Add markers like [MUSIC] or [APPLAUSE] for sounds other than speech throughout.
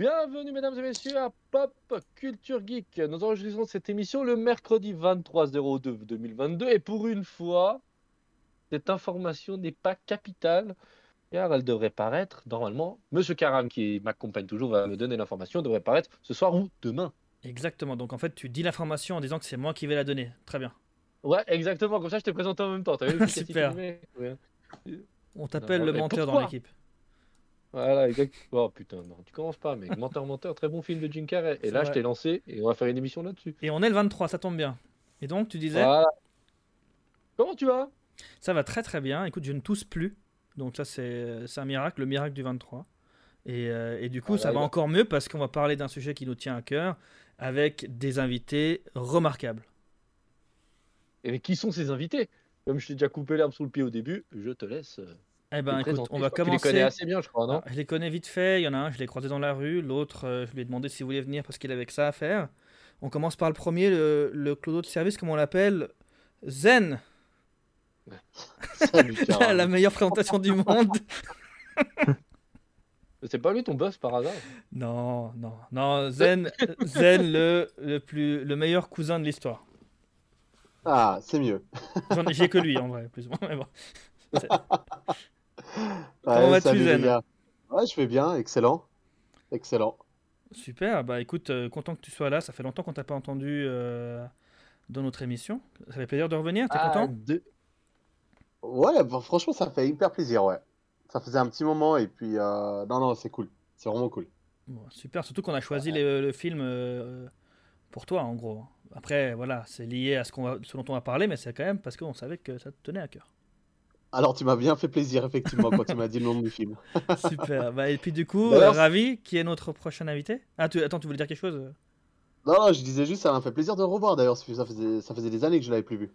Bienvenue mesdames et messieurs à Pop Culture Geek. Nous enregistrons cette émission le mercredi 23 02 2022 et pour une fois, cette information n'est pas capitale car elle devrait paraître normalement. Monsieur Karam qui m'accompagne toujours va me donner l'information devrait paraître ce soir ou demain. Exactement. Donc en fait, tu dis l'information en disant que c'est moi qui vais la donner. Très bien. Ouais, exactement. Comme ça, je t'ai présenté en même temps. As vu [LAUGHS] Super. On t'appelle le menteur dans l'équipe. Voilà, exactement. Oh putain, non, tu commences pas, mec. Menteur, menteur, très bon film de Jim Carrey. Et là, je t'ai lancé et on va faire une émission là-dessus. Et on est le 23, ça tombe bien. Et donc, tu disais. Comment tu vas? Ça va très très bien. Écoute, je ne tousse plus. Donc, ça, c'est un miracle, le miracle du 23. Et, euh, et du coup, ça va encore mieux parce qu'on va parler d'un sujet qui nous tient à cœur avec des invités remarquables. Et qui sont ces invités? Comme je t'ai déjà coupé l'herbe sous le pied au début, je te laisse. Eh ben, écoute, on va commencer. Les connais assez bien, je crois, non ah, Je les connais vite fait. Il y en a un, je l'ai croisé dans la rue. L'autre, euh, je lui ai demandé s'il voulait venir parce qu'il avait que ça à faire. On commence par le premier, le, le clodo de service, comme on l'appelle, Zen. [LAUGHS] la meilleure présentation du monde. [LAUGHS] C'est pas lui ton boss par hasard? Non, non, non. Zen, [LAUGHS] Zen le, le, plus, le meilleur cousin de l'histoire. Ah, c'est mieux. J'ai que lui en vrai, plus ou moins. Mais bon. Comment vas-tu, Zen Ouais, je vais bien, excellent. Excellent. Super, bah écoute, euh, content que tu sois là. Ça fait longtemps qu'on t'a pas entendu euh, dans notre émission. Ça fait plaisir de revenir, t'es ah, content? Ouais, bah, franchement, ça fait hyper plaisir, ouais. Ça faisait un petit moment et puis, euh, non, non, c'est cool. C'est vraiment cool. super, surtout qu'on a choisi le, film pour toi, en gros. Après, voilà, c'est lié à ce, qu'on va, ce dont on va parler, mais c'est quand même parce qu'on savait que ça te tenait à cœur. Alors, tu m'as bien fait plaisir, effectivement, quand tu m'as dit le nom du film. [LAUGHS] Super. Bah, et puis, du coup, euh, Ravi, qui est notre prochain invité? Ah, tu... attends, tu voulais dire quelque chose? Non, je disais juste, ça m'a fait plaisir de le revoir d'ailleurs. Ça faisait... ça faisait des années que je l'avais plus vu.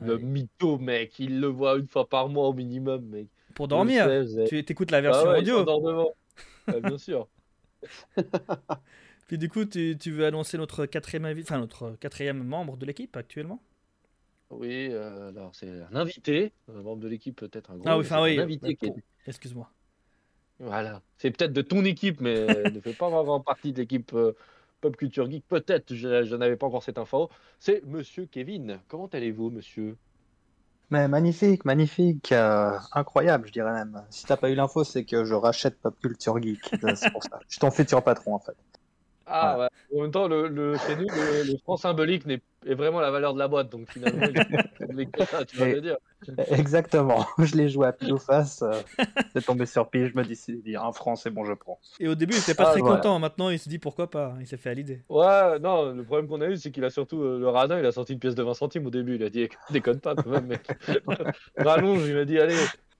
Le mytho, mec, il le voit une fois par mois au minimum, mec. Pour dormir Tu écoutes la version ah audio Bien sûr. [LAUGHS] puis du coup, tu, tu veux annoncer notre quatrième, enfin, notre quatrième membre de l'équipe actuellement? Oui, euh, alors c'est un invité, un membre de l'équipe peut-être un gros. Ah oui, enfin oui. Un invité qui est... Excuse-moi. Voilà, c'est peut-être de ton équipe, mais [LAUGHS] ne fait pas vraiment partie de l'équipe euh, Pop Culture Geek. Peut-être, je, n'avais pas encore cette info. C'est Monsieur Kevin. Comment allez-vous, Monsieur? Mais magnifique, magnifique, euh, incroyable, je dirais même. Si t'as pas eu l'info, c'est que je rachète Pop Culture Geek. [LAUGHS] c'est pour ça. Je suis ton futur patron, en fait. Ah ouais. En même temps, le, le, chez nous, le, le franc symbolique n'est est vraiment la valeur de la boîte. Donc finalement, [LAUGHS] tu vas me dire. Exactement. [LAUGHS] Je l'ai joué à pile ou face. Euh, c'est tombé sur pile. Je me dis, dit un franc, c'est bon, je prends. Et au début, il était pas ah, très content. Maintenant, il se dit pourquoi pas? Il s'est fait à l'idée. Ouais, non, le problème qu'on a eu, c'est qu'il a surtout euh, le radin. Il a sorti une pièce de 20 centimes au début. Il a dit, déconne pas quand même, mec. [LAUGHS] Rallonge, il m'a dit, allez,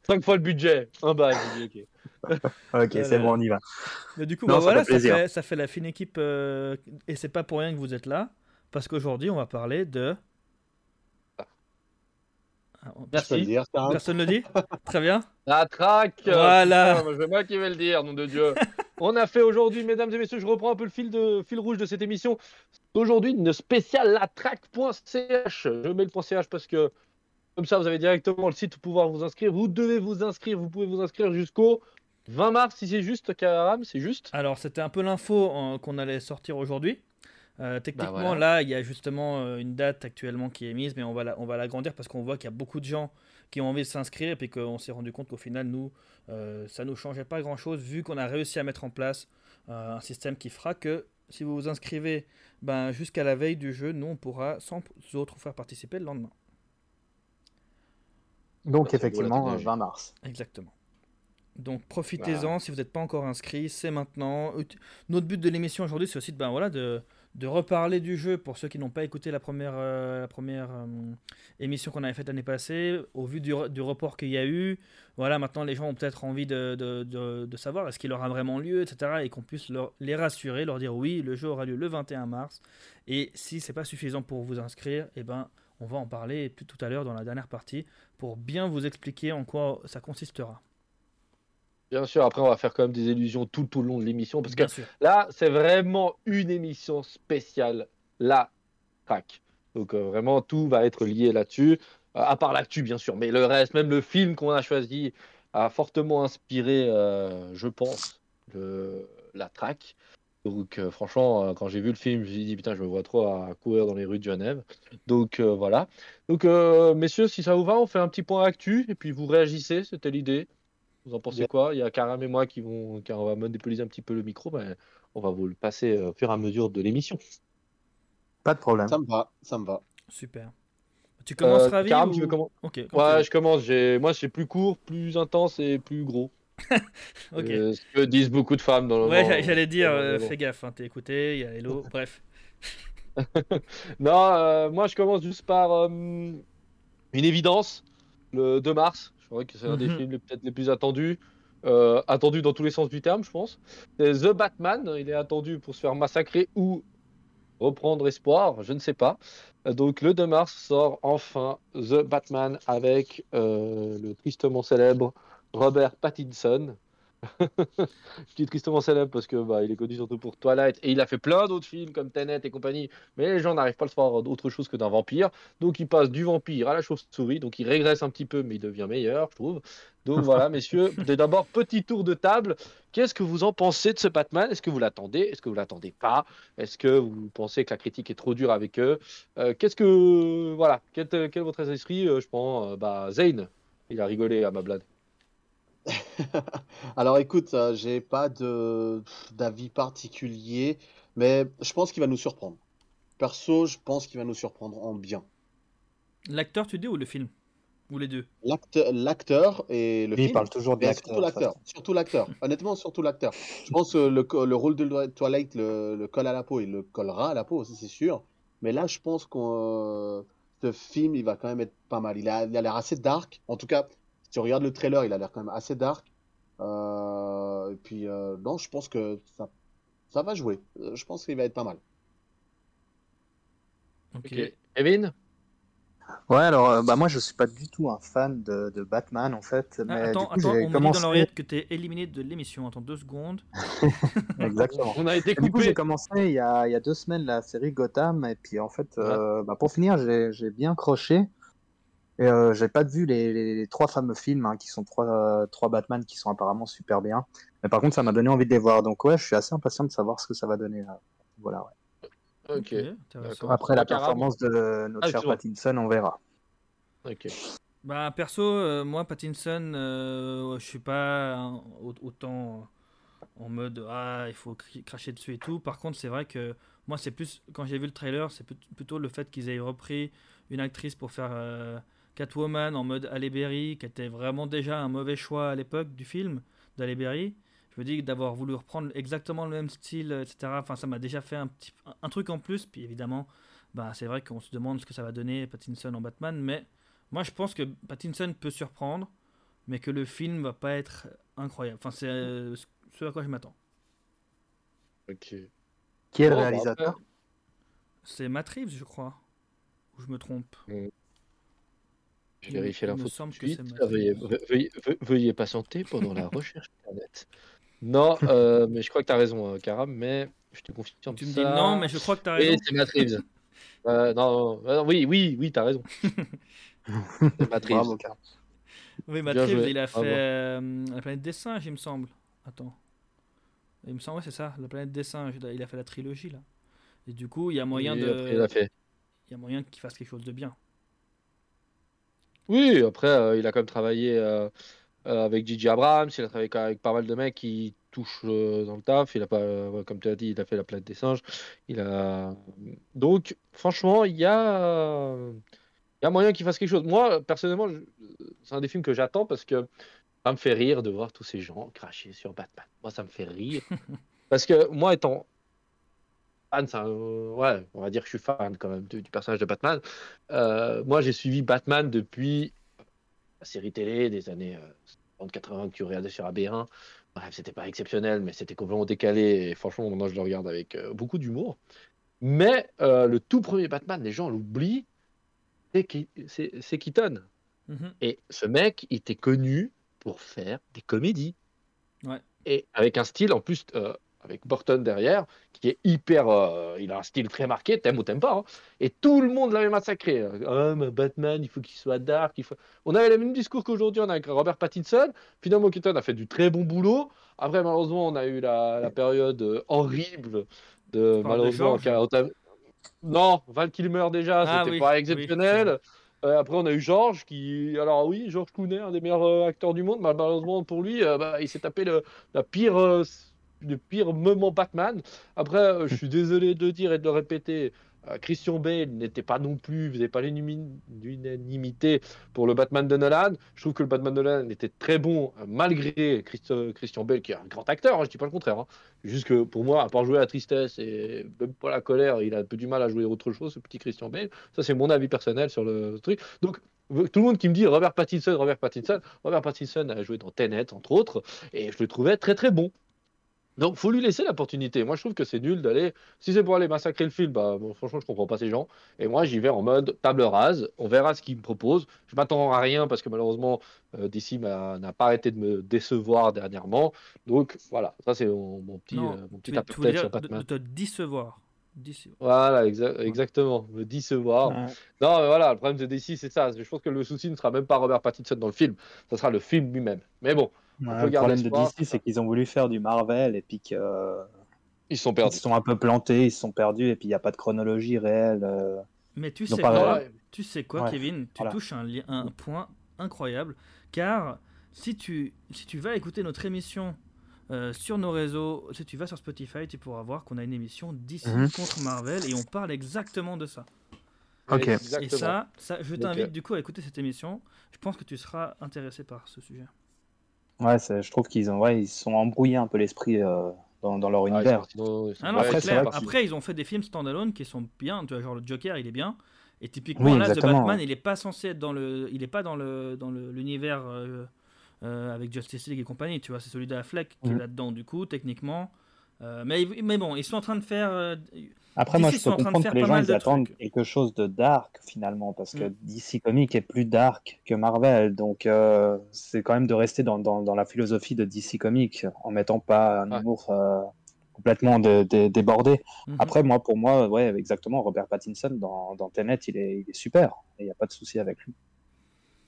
5 fois le budget. Un bail. ok. [LAUGHS] ok, c'est bon, on y va. Mais du coup, bah voilà, ça, fait, ça, fait, la fine équipe. Euh, et c'est pas pour rien que vous êtes là. Parce qu'aujourd'hui, on va parler de. Ah, Merci. Dire, Personne ne le dit [LAUGHS] Très bien. La traque Voilà C'est moi qui vais le dire, nom de Dieu [LAUGHS] On a fait aujourd'hui, mesdames et messieurs, je reprends un peu le fil, de, fil rouge de cette émission. Aujourd'hui, une spéciale latraque.ch. Je mets le .ch parce que, comme ça, vous avez directement le site pour pouvoir vous inscrire. Vous devez vous inscrire, vous pouvez vous inscrire jusqu'au 20 mars, si c'est juste, Karam, c'est juste Alors, c'était un peu l'info euh, qu'on allait sortir aujourd'hui. Euh, techniquement, bah, là, il y a justement euh, une date actuellement qui est mise, mais on va, on va l'agrandir parce qu'on voit qu'il y a beaucoup de gens qui ont envie de s'inscrire et puis qu'on s'est rendu compte qu'au final, nous, euh, ça ne nous changeait pas grand-chose vu qu'on a réussi à mettre en place un système qui fera que si vous vous inscrivez ben, jusqu'à la veille du jeu, nous, on pourra sans autres vous faire participer le lendemain. Donc, effectivement, 20 mars. Exactement. Donc profitez-en si vous n'êtes pas encore inscrit, c'est maintenant. Notre but de l'émission aujourd'hui, c'est aussi de, ben, voilà, de, de reparler du jeu pour ceux qui n'ont pas écouté la première, euh, la première euh, émission qu'on avait faite l'année passée, au vu du, du report qu'il y a eu. Voilà, maintenant les gens ont peut-être envie de, de, de, savoir est-ce qu'il aura vraiment lieu, etc. Et qu'on puisse leur, les rassurer, leur dire oui, le jeu aura lieu le 21 mars. Et si c'est pas suffisant pour vous inscrire, eh ben, on va en parler tout à l'heure dans la dernière partie pour bien vous expliquer en quoi ça consistera. Bien sûr, après, on va faire quand même des illusions tout, au long de l'émission. Parce que là, c'est vraiment une émission spéciale. La crack. Donc, euh, vraiment, tout va être lié là-dessus. Euh, à part l'actu, bien sûr. Mais le reste, même le film qu'on a choisi, a fortement inspiré, euh, je pense, la traque. Donc franchement, quand j'ai vu le film, je me suis dit putain, je me vois trop à courir dans les rues de Genève. Donc voilà. Donc messieurs, si ça vous va, on fait un petit point actu et puis vous réagissez, c'était l'idée. Vous en pensez Bien. quoi? Il y a Karam et moi qui vont, car on va monopoliser un petit peu le micro, mais on va vous le passer euh, au fur et à mesure de l'émission. Pas de problème. Ça me va, ça me va. Super. Tu commences Euh, Karam, ou- tu veux comment Ok. quand Ouais, je commence. J'ai, moi, c'est plus court, plus intense et plus gros. veux. [LAUGHS] Ok. Euh, ce que disent beaucoup de femmes dans le. ouais, j'allais dire, euh, fais gaffe, hein, t'es écouté, il y a Hello, [LAUGHS] bref. [LAUGHS] Non, euh, moi je commence juste par euh, une évidence. Le 2 mars, je crois que c'est un des Mhm. films peut-être les plus attendus. euh, attendu dans tous les sens du terme, je pense. The Batman. Il est attendu pour se faire massacrer ou reprendre espoir, je ne sais pas. Donc le 2 mars sort enfin The Batman avec euh, le tristement célèbre Robert Pattinson. Je dis tristement célèbre parce que bah, il est connu surtout pour Twilight et il a fait plein d'autres films comme Tenet et compagnie, mais les gens n'arrivent pas à le voir d'autre chose que d'un vampire. Donc il passe du vampire à la chauve-souris, donc il régresse un petit peu, mais il devient meilleur, je trouve. Donc voilà, [LAUGHS] messieurs, d'abord petit tour de table. Qu'est-ce que vous en pensez de ce Batman? Est-ce que vous l'attendez? Est-ce que vous l'attendez pas? Est-ce que vous pensez que la critique est trop dure avec eux? Euh, Qu'est-ce que voilà Quel, quel est votre esprit Euh, Je prends euh, bah, Zane. Il a rigolé à ma blague. [LAUGHS] Alors écoute, euh, j'ai pas de d'avis particulier, mais je pense qu'il va nous surprendre. Perso, je pense qu'il va nous surprendre en bien. L'acteur, tu dis, ou le film? Ou les deux? L'acteur, et le Lui, il film, parle toujours de mais l'acteur. surtout l'acteur, surtout l'acteur. Honnêtement, surtout l'acteur. Je pense que le, co- le rôle de Twilight le, le colle à la peau, il le collera à la peau aussi, c'est sûr. Mais là, je pense que ce film, il va quand même être pas mal. Il a l'air assez dark. En tout cas, si tu regardes le trailer, il a l'air quand même assez dark. Euh, et puis, euh, non, je pense que ça, ça va jouer. Euh, Je pense qu'il va être pas mal. Ok. Ok. Kevin? Ouais, alors euh, bah, moi je suis pas du tout un fan de, de Batman en fait. Ah, Mais attends, du coup, attends, on me dit commencé... dans l'oreillette que t'es éliminé de l'émission. Attends deux secondes. [LAUGHS] Exactement. On a été Et Du coup, coupé. j'ai commencé il y, a, il y a deux semaines la série Gotham, et puis en fait, euh, bah, pour finir, j'ai j'ai bien croché. Et euh, j'ai pas vu les, les- les trois fameux films, hein, qui sont trois, euh, trois Batman qui sont apparemment super bien. Mais par contre, ça m'a donné envie de les voir. Donc ouais, je suis assez impatient de savoir ce que ça va donner. là. Voilà. ouais. Ok. Après la performance de notre Ah, cher. Pattinson, on verra. Ok. Bah perso, euh, moi Pattinson, euh, je suis pas au- autant en mode ah il faut cracher dessus et tout. Par contre, c'est vrai que moi c'est plus quand j'ai vu le trailer, c'est plut- plutôt le fait qu'ils aient repris une actrice pour faire euh, Catwoman en mode Halle Berry, qui était vraiment déjà un mauvais choix à l'époque du film d'Halle Berry. Je me dis que d'avoir voulu reprendre exactement le même style, etc. Enfin, ça m'a déjà fait un petit un- truc en plus. Puis évidemment, bah c'est vrai qu'on se demande ce que ça va donner Pattinson en Batman, mais moi, je pense que Pattinson peut surprendre, mais que le film va pas être incroyable. Enfin, c'est euh, ce à quoi je m'attends. Ok. Qui est le bah, réalisateur? C'est Matt Reeves, je crois. Ou je me trompe. Je vérifie l'info tout de suite. Ah, Veuillez, veuillez, ve- veuillez patienter pendant la recherche internet. Non, euh, [LAUGHS] mais je crois que tu as raison, euh, Karam, mais je te confirme Tu me dis non, mais je crois que tu as raison. Oui, c'est Matt Reeves. Euh, non, non, oui, oui, oui, t'as raison. [LAUGHS] C'est Matt Reeves. Bravo. Oui, Matt Bien Reeves, joué, il a fait euh, La planète des singes, il me semble. Attends. Il me semble, ouais, c'est ça, La planète des singes. Il a- Il a fait la trilogie, là. Et du coup, il y a moyen Oui, de. après, il a fait. Il y a moyen qu'il fasse quelque chose de bien. Oui, après, euh, il a quand même travaillé euh, euh, avec Gigi Abrams, il a travaillé avec pas mal de mecs qui touchent dans le taf. Il a pas, comme tu as dit, il a fait la planète des singes. Il a... Donc, franchement, il y a, il y a moyen qu'il fasse quelque chose. Moi, personnellement, je- c'est un des films que j'attends parce que ça me fait rire de voir tous ces gens cracher sur Batman. Moi, ça me fait rire. [LAUGHS] parce que moi, étant fan, un- ouais, on va dire que je suis fan quand même du, du personnage de Batman. Euh, moi, j'ai suivi Batman depuis la série télé des années 30-80 que tu regardais sur AB1. Bref, c'était pas exceptionnel, mais c'était complètement décalé. Et franchement, maintenant, je le regarde avec euh, beaucoup d'humour. Mais euh, le tout premier Batman, les gens l'oublient, c'est Keaton. Mhm. Et ce mec, il était connu pour faire des comédies. Ouais. Et avec un style, en plus, euh, avec Burton derrière, qui est hyper. euh, il a un style très marqué, t'aimes ou t'aimes pas. hein. Et tout le monde l'avait massacré. Ah, mais Batman, il faut qu'il soit dark. Il faut... On avait le même discours qu'aujourd'hui, on a avec Robert Pattinson. Finalement, Keaton a fait du très bon boulot. Après, malheureusement, on a eu la, la période euh, horrible de. Malheureusement, George a- non, Val Kilmer déjà, Ah c'était oui, pas oui, exceptionnel. Euh, après, on a eu George qui. Alors, oui, George Clooney, un des meilleurs euh, acteurs du monde. Mal- Malheureusement pour lui, euh, bah, il s'est tapé le, la pire, le pire moment Batman. Après, euh, je suis désolé de dire et de le répéter. euh, Christian Bale n'était pas non plus, faisait pas l'unanimité pour le Batman de Nolan. Je trouve que le Batman de Nolan était très bon euh, malgré Christ- Christian Bale, qui est un grand acteur, hein, je dis pas le contraire. hein. Juste que pour moi, à part jouer la tristesse et même pas la colère, il a un peu du mal à jouer autre chose, ce petit Christian Bale. Ça, c'est mon avis personnel sur le truc. Donc, tout le monde qui me dit Robert Pattinson, Robert Pattinson, Robert Pattinson a joué dans Tenet, entre autres, et je le trouvais très très bon. Donc, faut lui laisser l'opportunité. Moi, je trouve que c'est nul d'aller. Si c'est pour aller massacrer le film, bah, bon, franchement, je comprends pas ces gens. Et moi, j'y vais en mode table rase. On verra ce qu'il me propose. Je m'attends à rien parce que malheureusement, euh, DC n'a pas arrêté de me décevoir dernièrement. Donc, voilà. Ça, c'est mon, mon petit, Non, euh, mon tu, petit tu sur dire de, te décevoir. Décevoir. Voilà, exa- exactement. Me décevoir. Ouais. Non, mais voilà, le problème de DC, c'est ça. Je pense que le souci ne sera même pas Robert Pattinson dans le film. Ça sera le film lui-même. Mais bon, Ouais, le problème de. DC, c'est qu'ils ont voulu faire du Marvel et puis qu'ils ils sont ils perdus. se sont un peu plantés, ils se sont perdus et puis il n'y a pas de chronologie réelle. euh. Mais tu Ils sais quoi, tu sais quoi Ouais, Kevin? Tu voilà. touches un, point incroyable, car si tu, si tu vas écouter notre émission euh, sur nos réseaux, si tu vas sur Spotify, tu pourras voir qu'on a une émission d'ici Mhm. contre Marvel et on parle exactement de ça. Ok. Et Exactement. ça, ça je t'invite du coup à écouter cette émission. Je pense que tu seras intéressé par ce sujet. Ouais, je trouve qu'ils ont, ouais, ils se sont embrouillés un peu l'esprit euh, dans, dans leur Ah, univers. ils sont- Ah non, après, ils clair. Après, ont fait des films standalone qui sont bien. Tu vois, genre le Joker, il est bien. Et typiquement, Oui, là, The Batman, ouais. il est pas censé être dans le, il est pas dans le, dans le- l'univers euh, euh, avec Justice League et compagnie. Tu vois, c'est celui d'Affleck qui est Mhm. là-dedans du coup, techniquement. Euh, mais, mais bon, ils sont en train de faire. Après, DC, moi, je peux comprendre que les gens ils de attendent trucs. quelque chose de dark finalement, parce que Mm. DC Comics est plus dark que Marvel, donc euh, c'est quand même de rester dans, dans, dans la philosophie de DC Comics en mettant pas un Ouais. humour euh, complètement dé- dé- débordé. mhm. Après, moi, pour moi, ouais, exactement, Robert Pattinson dans, dans Tenet, il est, il est super, il n'y a pas de souci avec lui.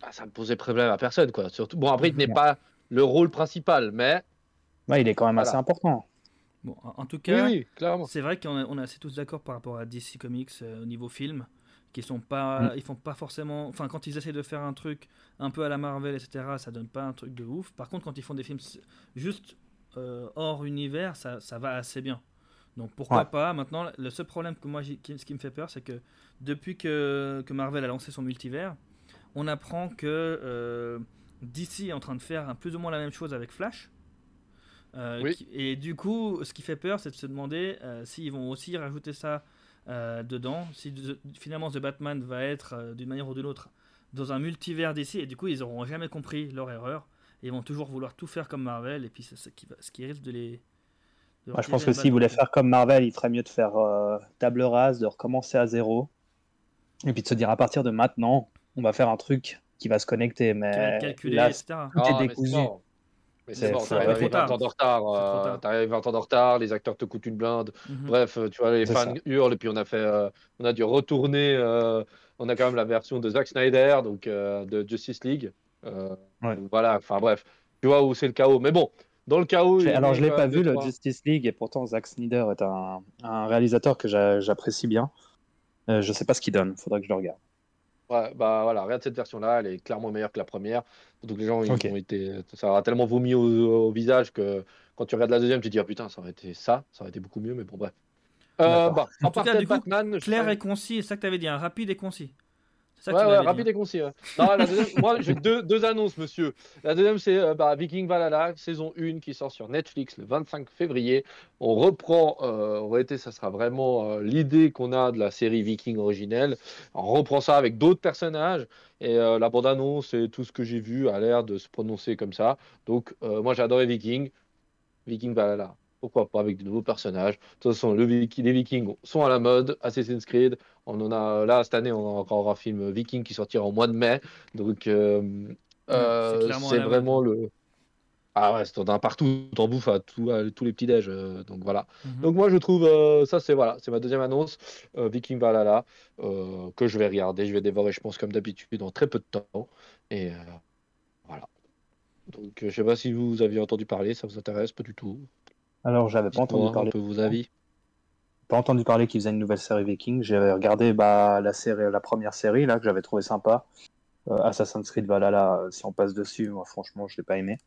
Ah, ça ne posait problème à personne, quoi. Surtout... Bon, après, il n'est Ouais. pas le rôle principal, mais. Ouais, il est quand même Voilà. assez important. Bon, en en tout cas, oui, c'est vrai qu'on est, on est assez tous d'accord par rapport à DC Comics euh, au niveau film, qui sont Mm. pas, ils font pas forcément, enfin quand ils essaient de faire un truc un peu à la Marvel, etc., ça donne pas un truc de ouf. Par contre, quand ils font des films juste euh, hors univers, ça, ça va assez bien. Donc pourquoi Ouais. pas? Maintenant, le seul problème que moi, qui- ce qui me fait peur, c'est que depuis que, que Marvel a lancé son multivers, on apprend que euh, DC est en train de faire un- plus ou moins la même chose avec Flash. Euh, Oui. qui- et du coup, ce qui fait peur, c'est de se demander euh, s'ils vont aussi rajouter ça euh, dedans, si de- finalement The Batman va être euh, d'une manière ou d'une autre dans un multivers DC, et du coup, ils auront jamais compris leur erreur, et ils vont toujours vouloir tout faire comme Marvel, et puis c'est ce qui, va- ce qui risque de les. de leur Moi, je pense que s'ils voulaient faire comme Marvel, il ferait mieux de faire euh, table rase, de recommencer à zéro, et puis de se dire à partir de maintenant, on va faire un truc qui va se connecter. Qui va être Mais calculé, là, etc. tout est mais décousu. Mais c'est mort, t'arrives c'est trop 20 tard. ans de retard. Euh. T'arrives 20 ans de retard, les acteurs te coûtent une blinde. Mhm. Bref, tu vois, les fans ça. hurlent, et puis on a fait, euh, on a dû retourner. euh, on a quand même la version de Zack Snyder, donc euh, de Justice League. Ouais. donc Voilà, enfin bref, tu vois où c'est le chaos. Mais bon, dans le chaos. Il Alors, je l'ai quand pas vu, le Justice League, et pourtant Zack Snyder est un, un réalisateur que j'a- j'apprécie bien. Je sais pas ce qu'il donne, faudrait que je le regarde. Ouais, bah voilà, regarde cette version-là, elle est clairement meilleure que la première. Donc les gens, ils ont été, ça aura tellement vomi au, au visage que quand tu regardes la deuxième, tu te dis ah putain, ça aurait été ça, ça aurait été beaucoup mieux, mais bon bref. Euh, bah, En tout cas, du coup, Batman, Clair et concis, c'est ça que tu avais dit, un rapide et concis. Ça Ouais, rapide et concis. ouais. Non, la deuxième, [LAUGHS] moi, j'ai deux, deux annonces, monsieur. La deuxième, c'est euh, bah, Viking Valhalla, saison 1 qui sort sur Netflix le 25 février. On reprend, euh, en réalité, ça sera vraiment euh, l'idée qu'on a de la série Viking originelle. On reprend ça avec d'autres personnages. Et euh, la bande-annonce et tout ce que j'ai vu a l'air de se prononcer comme ça. Donc, moi, j'ai adoré Viking. Viking Valhalla. Pourquoi pas avec de nouveaux personnages. De toute façon, le les Vikings sont à la mode. Assassin's Creed, on en a là cette année, on a encore un film Viking qui sortira au mois de mai. Donc, euh, euh, c'est c'est la vraiment le. Ah ouais, t'en as partout, t'en bouffes à, tout, à tous les petits déj. euh, donc voilà. Mhm. Donc moi je trouve euh, ça c'est voilà, c'est ma deuxième annonce euh, Viking Valhalla euh, que je vais regarder, je vais dévorer je pense comme d'habitude en très peu de temps et euh, voilà. Donc euh, je sais pas si vous aviez entendu parler, ça vous intéresse pas du tout. Alors, j'avais pas entendu un parler. peu vos avis. pas entendu parler qu'ils faisaient une nouvelle série Viking. J'avais regardé bah, la série, la première série là que j'avais trouvé sympa. Euh, Assassin's Creed Valhalla, euh, si on passe dessus, moi franchement, je l'ai pas aimé.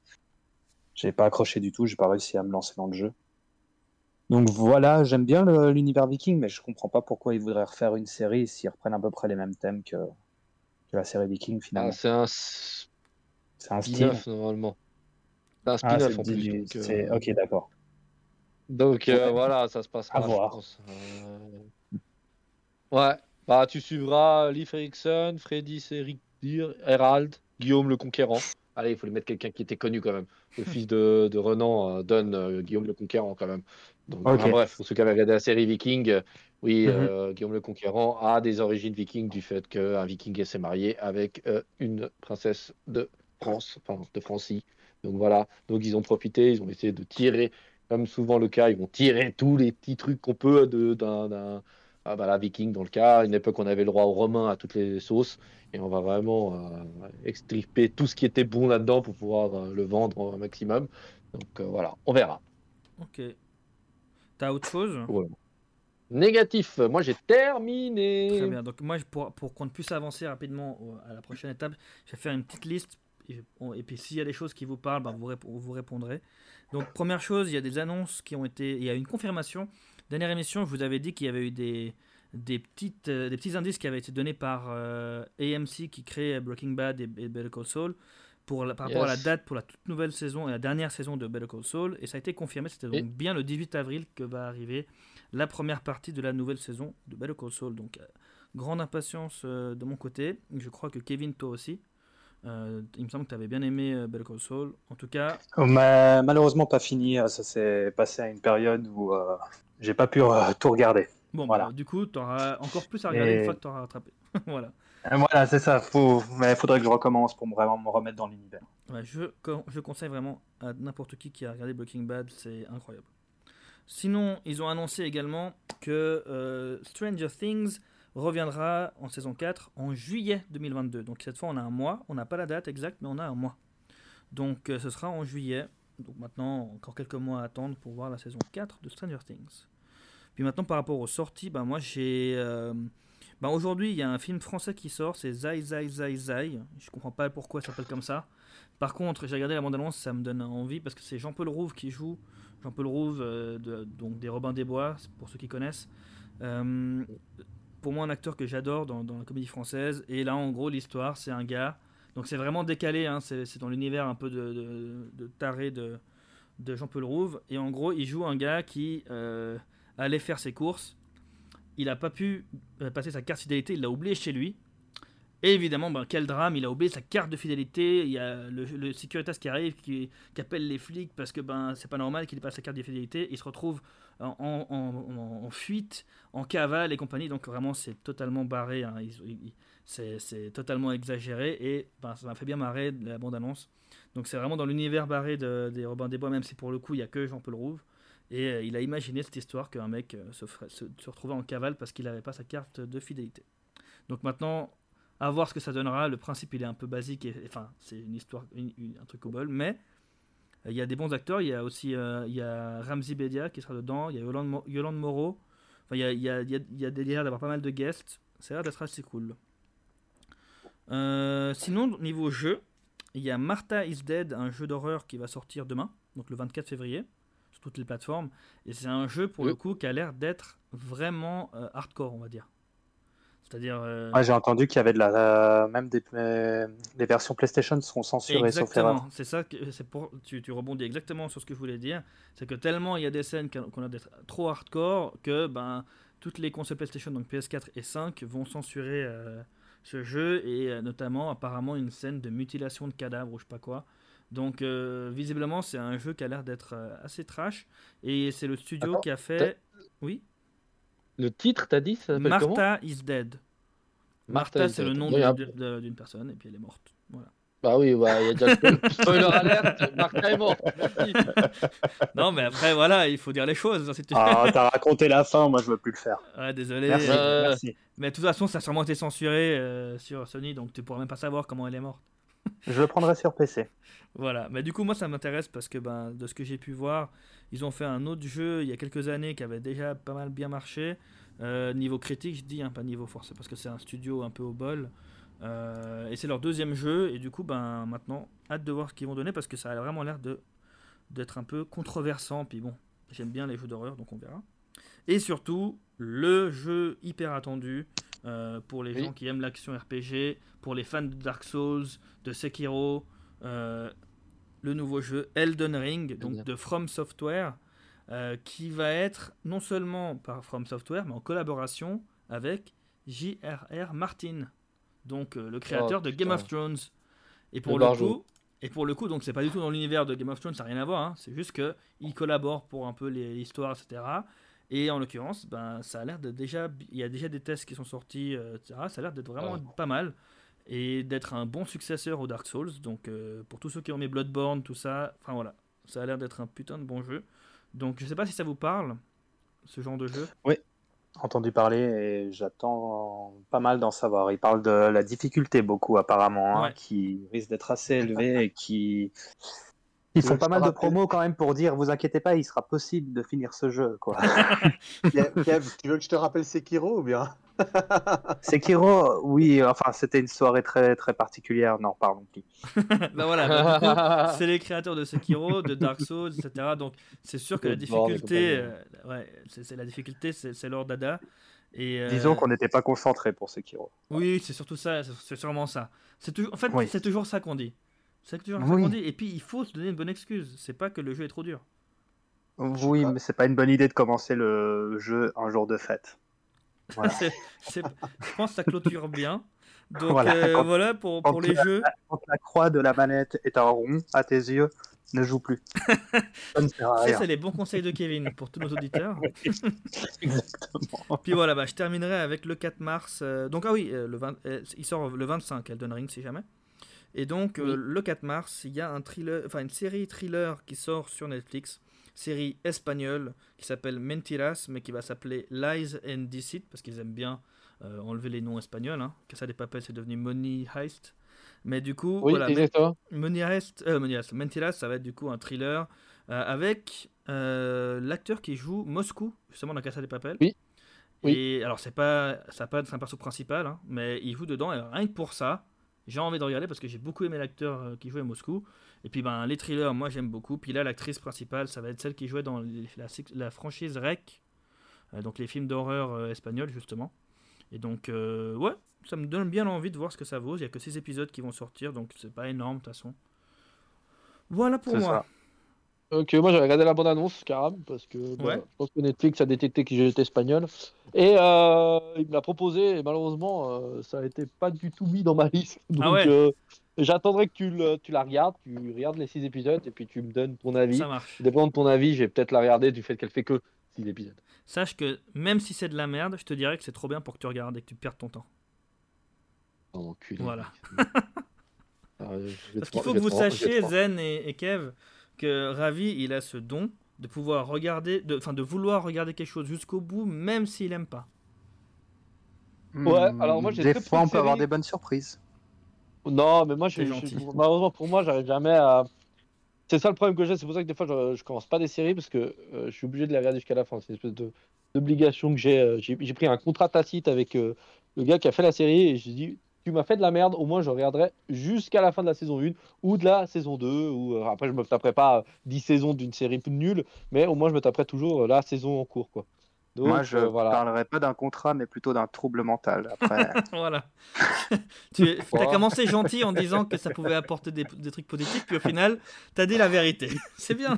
J'ai pas accroché du tout. J'ai pas réussi à me lancer dans le jeu. Donc voilà, j'aime bien l'univers Viking, mais je comprends pas pourquoi ils voudraient refaire une série s'ils reprennent à peu près les mêmes thèmes que, que la série Viking Ah, finalement. c'est un c'est un style. spin-off normalement. C'est un Ah, spin-off en plus. du- Donc, euh, Ok, d'accord. Donc, euh, voilà, ça se passera À je voir. pense. Euh, Ouais, bah tu suivras Leif Erikson, Freddy Serikdir, Herald, Guillaume le Conquérant. Allez, il faut lui mettre quelqu'un qui était connu quand même. Le fils de, de Renan euh, donne Guillaume le Conquérant quand même. Donc, bref, pour ceux qui avaient regardé la série Viking, oui, Mhm. euh, Guillaume le Conquérant a des origines vikings du fait qu'un viking s'est marié avec euh, une princesse de France, enfin de Francie. Donc voilà, donc ils ont profité, ils ont essayé de tirer, comme souvent le cas, ils vont tirer tous les petits trucs qu'on peut de- d'un ah bah, la viking dans le cas. À une époque, on avait le droit aux romains à toutes les sauces, et on va vraiment euh, extirper tout ce qui était bon là-dedans pour pouvoir euh, le vendre au maximum. Donc euh, voilà, on verra. Ok. T'as autre chose? Négatif, moi j'ai terminé. Très bien. Donc moi, pour, pour qu'on puisse avancer rapidement au- à la prochaine étape, je vais faire une petite liste. Et, puis s'il y a des choses qui vous parlent, ben, vous, rép- vous répondrez. Donc première chose, il y a des annonces qui ont été... Il y a une confirmation. Dernière émission, je vous avais dit qu'il y avait eu des, des, petites, euh, des petits indices qui avaient été donnés par euh, AMC qui crée Breaking Bad et, et Better Call Saul pour la- par rapport à la date pour la toute nouvelle saison et la dernière saison de Better Call Saul. Et ça a été confirmé, c'était donc Et- bien le 18 avril que va arriver la première partie de la nouvelle saison de Better Call Saul. Donc, euh, grande impatience de mon côté. Je crois que Kevin, toi aussi. Euh, il me semble que tu avais bien aimé euh, Better Call Saul. En tout cas, Oh, ma- malheureusement pas fini. euh, Ça s'est passé à une période où euh, j'ai pas pu euh, [LAUGHS] tout regarder. bon, Voilà. bah, du coup, tu auras encore plus à regarder Et- une fois que tu auras rattrapé. [LAUGHS] voilà. Voilà, c'est ça. Faut... Mais il faudrait que je recommence pour me- vraiment me remettre dans l'univers. Ouais, je, je conseille vraiment à n'importe qui qui a regardé Breaking Bad, c'est incroyable. Sinon, ils ont annoncé également que Stranger Things reviendra en saison 4 en juillet 2022. Donc cette fois, on a un mois. On n'a pas la date exacte, mais on a un mois. Donc euh, ce sera en juillet. Donc maintenant, encore quelques mois à attendre pour voir la saison 4 de Stranger Things. Puis maintenant, par rapport aux sorties, bah, moi j'ai. euh, bah, Aujourd'hui, il y a un film français qui sort, c'est Zai Zai Zai Zai. Je comprends pas pourquoi ça s'appelle comme ça. Par contre, j'ai regardé la bande-annonce, ça me donne envie parce que c'est Jean-Paul Rouve qui joue. Jean-Paul Rouve, euh, donc des Robins des Bois, pour ceux qui connaissent. Euh, pour moi, un acteur que j'adore dans, la comédie française. Et là, en gros, l'histoire, c'est un gars. Donc c'est vraiment décalé, hein, c'est dans l'univers un peu de, de- taré de, Jean-Paul Rouve. Et en gros, il joue un gars qui euh, allait faire ses courses. Il n'a pas pu euh, passer sa carte fidélité, il l'a oublié chez lui. Et évidemment, ben, quel drame, il a oublié sa carte de fidélité. Il y a le, le Securitas qui arrive, qui, appelle les flics parce que ben, c'est pas normal qu'il ait pas sa carte de fidélité. Il se retrouve en, fuite, en cavale et compagnie. Donc vraiment, c'est totalement barré. hein. C'est totalement exagéré. Et ben, ça m'a fait bien marrer la bande-annonce. Donc c'est vraiment dans l'univers barré de- des Robins des Bois, même si pour le coup, il n'y a que Jean-Paul Rouve. Et euh, il a imaginé cette histoire qu'un mec euh, se, retrouvait en cavale parce qu'il n'avait pas sa carte de fidélité. Donc maintenant, à voir ce que ça donnera. Le principe, il est un peu basique. Et, enfin, c'est une histoire, un truc au bol. Mais il y a des bons acteurs. Il y a aussi euh, il y a Ramzi Bedia qui sera dedans. Il y a Yolande, Yolande Moreau. Enfin, il y a, il y a, il y a, des l'air d'avoir pas mal de guests. Ça a l'air d'être assez cool. Euh, sinon, niveau jeu, il y a Martha is Dead, un jeu d'horreur qui va sortir demain, donc le 24 février, sur toutes les plateformes. Et c'est un jeu, pour Oui. le coup, qui a l'air d'être vraiment euh, hardcore, on va dire. C'est-à-dire. euh, Ouais, j'ai entendu qu'il y avait de la, euh, même des, euh, les versions PlayStation seront censurées. Exactement, c'est ça que c'est pour tu, tu rebondis exactement sur ce que je voulais dire, c'est que tellement il y a des scènes qu'on a d'être trop hardcore que ben toutes les consoles PlayStation donc PS4 et 5 vont censurer euh, ce jeu et euh, notamment apparemment une scène de mutilation de cadavres ou je sais pas quoi. Donc euh, visiblement c'est un jeu qui a l'air d'être assez trash et c'est le studio Attends, qui a fait oui? Le titre, t'as dit, ça s'appelle comment Martha is dead. Martha, c'est le nom d'une personne et puis elle est morte. Voilà. Bah oui, bah, il y a déjà le [LAUGHS] spoiler alerte, Marca est mort. Merci. [LAUGHS] Non, mais après, voilà, il faut dire les choses. hein, si tu- Ah, t'as raconté la fin, moi je veux plus le faire. Ouais, désolé. Merci. Euh, merci. Mais de toute façon, ça a sûrement été censuré euh, sur Sony, donc tu pourras même pas savoir comment elle est morte. Je le prendrai sur PC. Voilà, mais du coup moi ça m'intéresse parce que ben, de ce que j'ai pu voir, ils ont fait un autre jeu il y a quelques années qui avait déjà pas mal bien marché. Euh, niveau critique, je dis, hein, pas niveau force, parce que c'est un studio un peu au bol. Euh, et c'est leur deuxième jeu, et du coup ben maintenant, hâte de voir ce qu'ils vont donner parce que ça a vraiment l'air d'être un peu controversant. Puis bon, j'aime bien les jeux d'horreur, donc on verra. Et surtout, le jeu hyper attendu euh, pour les Oui. gens qui aiment l'action RPG, pour les fans de Dark Souls, de Sekiro, euh, le nouveau jeu Elden Ring, donc bien. de From Software, euh, qui va être non seulement par From Software, mais en collaboration avec J.R.R. Martin, donc le créateur de Game of Thrones. Et pour Le coup, et pour le coup, donc c'est pas du tout dans l'univers de Game of Thrones, ça n'a rien à voir. hein. C'est juste que il collabore pour un peu l'histoire, etc. Et en l'occurrence, ben ça a l'air de déjà, il y a déjà des tests qui sont sortis, euh, etc. Ça a l'air d'être vraiment Ouais. pas mal et d'être un bon successeur au Dark Souls. Donc euh, pour tous ceux qui ont mis Bloodborne, tout ça, enfin voilà, ça a l'air d'être un putain de bon jeu. Donc je sais pas si ça vous parle, ce genre de jeu. Entendu parler et j'attends pas mal d'en savoir. Il parle de la difficulté beaucoup apparemment, hein, Ouais. qui risque d'être assez élevée et qui ils font pas mal de promos quand même pour dire vous inquiétez pas, il sera possible de finir ce jeu quoi. [LAUGHS] Kev, Kev, tu veux que je te rappelle Sekiro ou bien? [LAUGHS] Sekiro, oui, enfin c'était une soirée très très particulière, n'en parlons [LAUGHS] plus. bah voilà, bah, c'est les créateurs de Sekiro, de Dark Souls, etc. Donc c'est sûr que la difficulté, euh, ouais, c'est la difficulté, c'est leur dada. Et, euh, Disons qu'on n'était pas concentré pour Sekiro. Oui, c'est surtout ça, c'est- sûrement ça. C'est En fait, Oui. c'est toujours ça qu'on dit. C'est toujours ça Oui. qu'on dit. Et puis, il faut se donner une bonne excuse. C'est pas que le jeu est trop dur. Oui, mais c'est pas une bonne idée de commencer le jeu un jour de fête. Voilà. [LAUGHS] Je pense que ça clôture bien. Donc Voilà, euh, quand- voilà pour, les jeux. Quand la croix de la manette est un rond à tes yeux, ne joue plus. [LAUGHS] Ça ne sert à Ça, rien. c'est les bons conseils de Kevin pour tous nos auditeurs. [LAUGHS] Exactement. Puis voilà, bah, je terminerai avec le 4 mars. euh, donc, ah oui, euh, le 20 euh, il sort le 25, Elden Ring, si jamais. Et donc, euh, Oui. le 4 mars, il y a un thriller, enfin, une série thriller qui sort sur Netflix. Série espagnole qui s'appelle Mentiras, mais qui va s'appeler Lies and Deceit, parce qu'ils aiment bien euh, enlever les noms espagnols. Hein. Casa des Papel, c'est devenu Money Heist. Mais du coup, Oui, voilà. Money Heist, euh, Money Heist, Mentiras, ça va être du coup un thriller avec l'acteur qui joue Moscou, justement dans Casa des Papel. Oui. Oui. Et alors, c'est pas, ça pas être un perso principal, hein, mais il joue dedans, et rien que pour ça, j'ai envie de regarder parce que j'ai beaucoup aimé l'acteur euh, qui jouait Moscou. Et puis, ben, les thrillers, moi j'aime beaucoup. Puis là, l'actrice principale, ça va être celle qui jouait dans la, la franchise Rec, euh, donc les films d'horreur euh, espagnols, justement. Et donc, euh, ouais, ça me donne bien envie de voir ce que ça vaut. Il y a que 6 épisodes qui vont sortir, donc c'est pas énorme de toute façon. Voilà pour moi. Ok, moi j'avais regardé la bande-annonce, carrément, parce que bah, Ouais. je pense que Netflix a détecté que j'étais espagnol. Et euh, il me l'a proposé, et malheureusement, euh, ça a été pas du tout mis dans ma [LAUGHS] liste. Donc Ah ouais. euh, j'attendrai que tu, le- tu la regardes, tu regardes les six épisodes, et puis tu me donnes ton avis. Ça marche. Dépendant de ton avis, je vais peut-être la regarder du fait qu'elle fait que six épisodes. Sache que même si c'est de la merde, je te dirais que c'est trop bien pour que tu regardes et que tu perdes ton temps. Oh, enculé. Voilà. [LAUGHS] Ah, Parce qu'il faut que vous sachiez, Zen et, et Kev, que Ravi, il a ce don de pouvoir regarder, de, enfin de vouloir regarder quelque chose jusqu'au bout, même s'il aime pas. Ouais, alors moi, j'ai Hmm, Des très peu fois, on peut avoir des bonnes surprises. Non, mais moi, je, malheureusement pour moi, j'arrive jamais à. C'est ça le problème que j'ai, c'est pour ça que des fois, je, je commence pas des séries parce que euh, je suis obligé de les regarder jusqu'à la fin. C'est une espèce de d'obligation que j'ai. euh, J'ai j'ai pris un contrat tacite avec euh, le gars qui a fait la série et j'ai dit Tu m'as fait de la merde, au moins je regarderai jusqu'à la fin de la saison 1 ou de la saison 2. Ou, euh, après, je me taperai pas euh, 10 saisons d'une série nulle, mais au moins je me taperai toujours euh, la saison en cours. Quoi. Donc, Moi, je euh, voilà. parlerai pas d'un contrat, mais plutôt d'un trouble mental. Après, [LAUGHS] voilà. [LAUGHS] tu as commencé gentil en disant que ça pouvait apporter des, des trucs positifs, puis au final, t'as dit la vérité. [LAUGHS] C'est bien.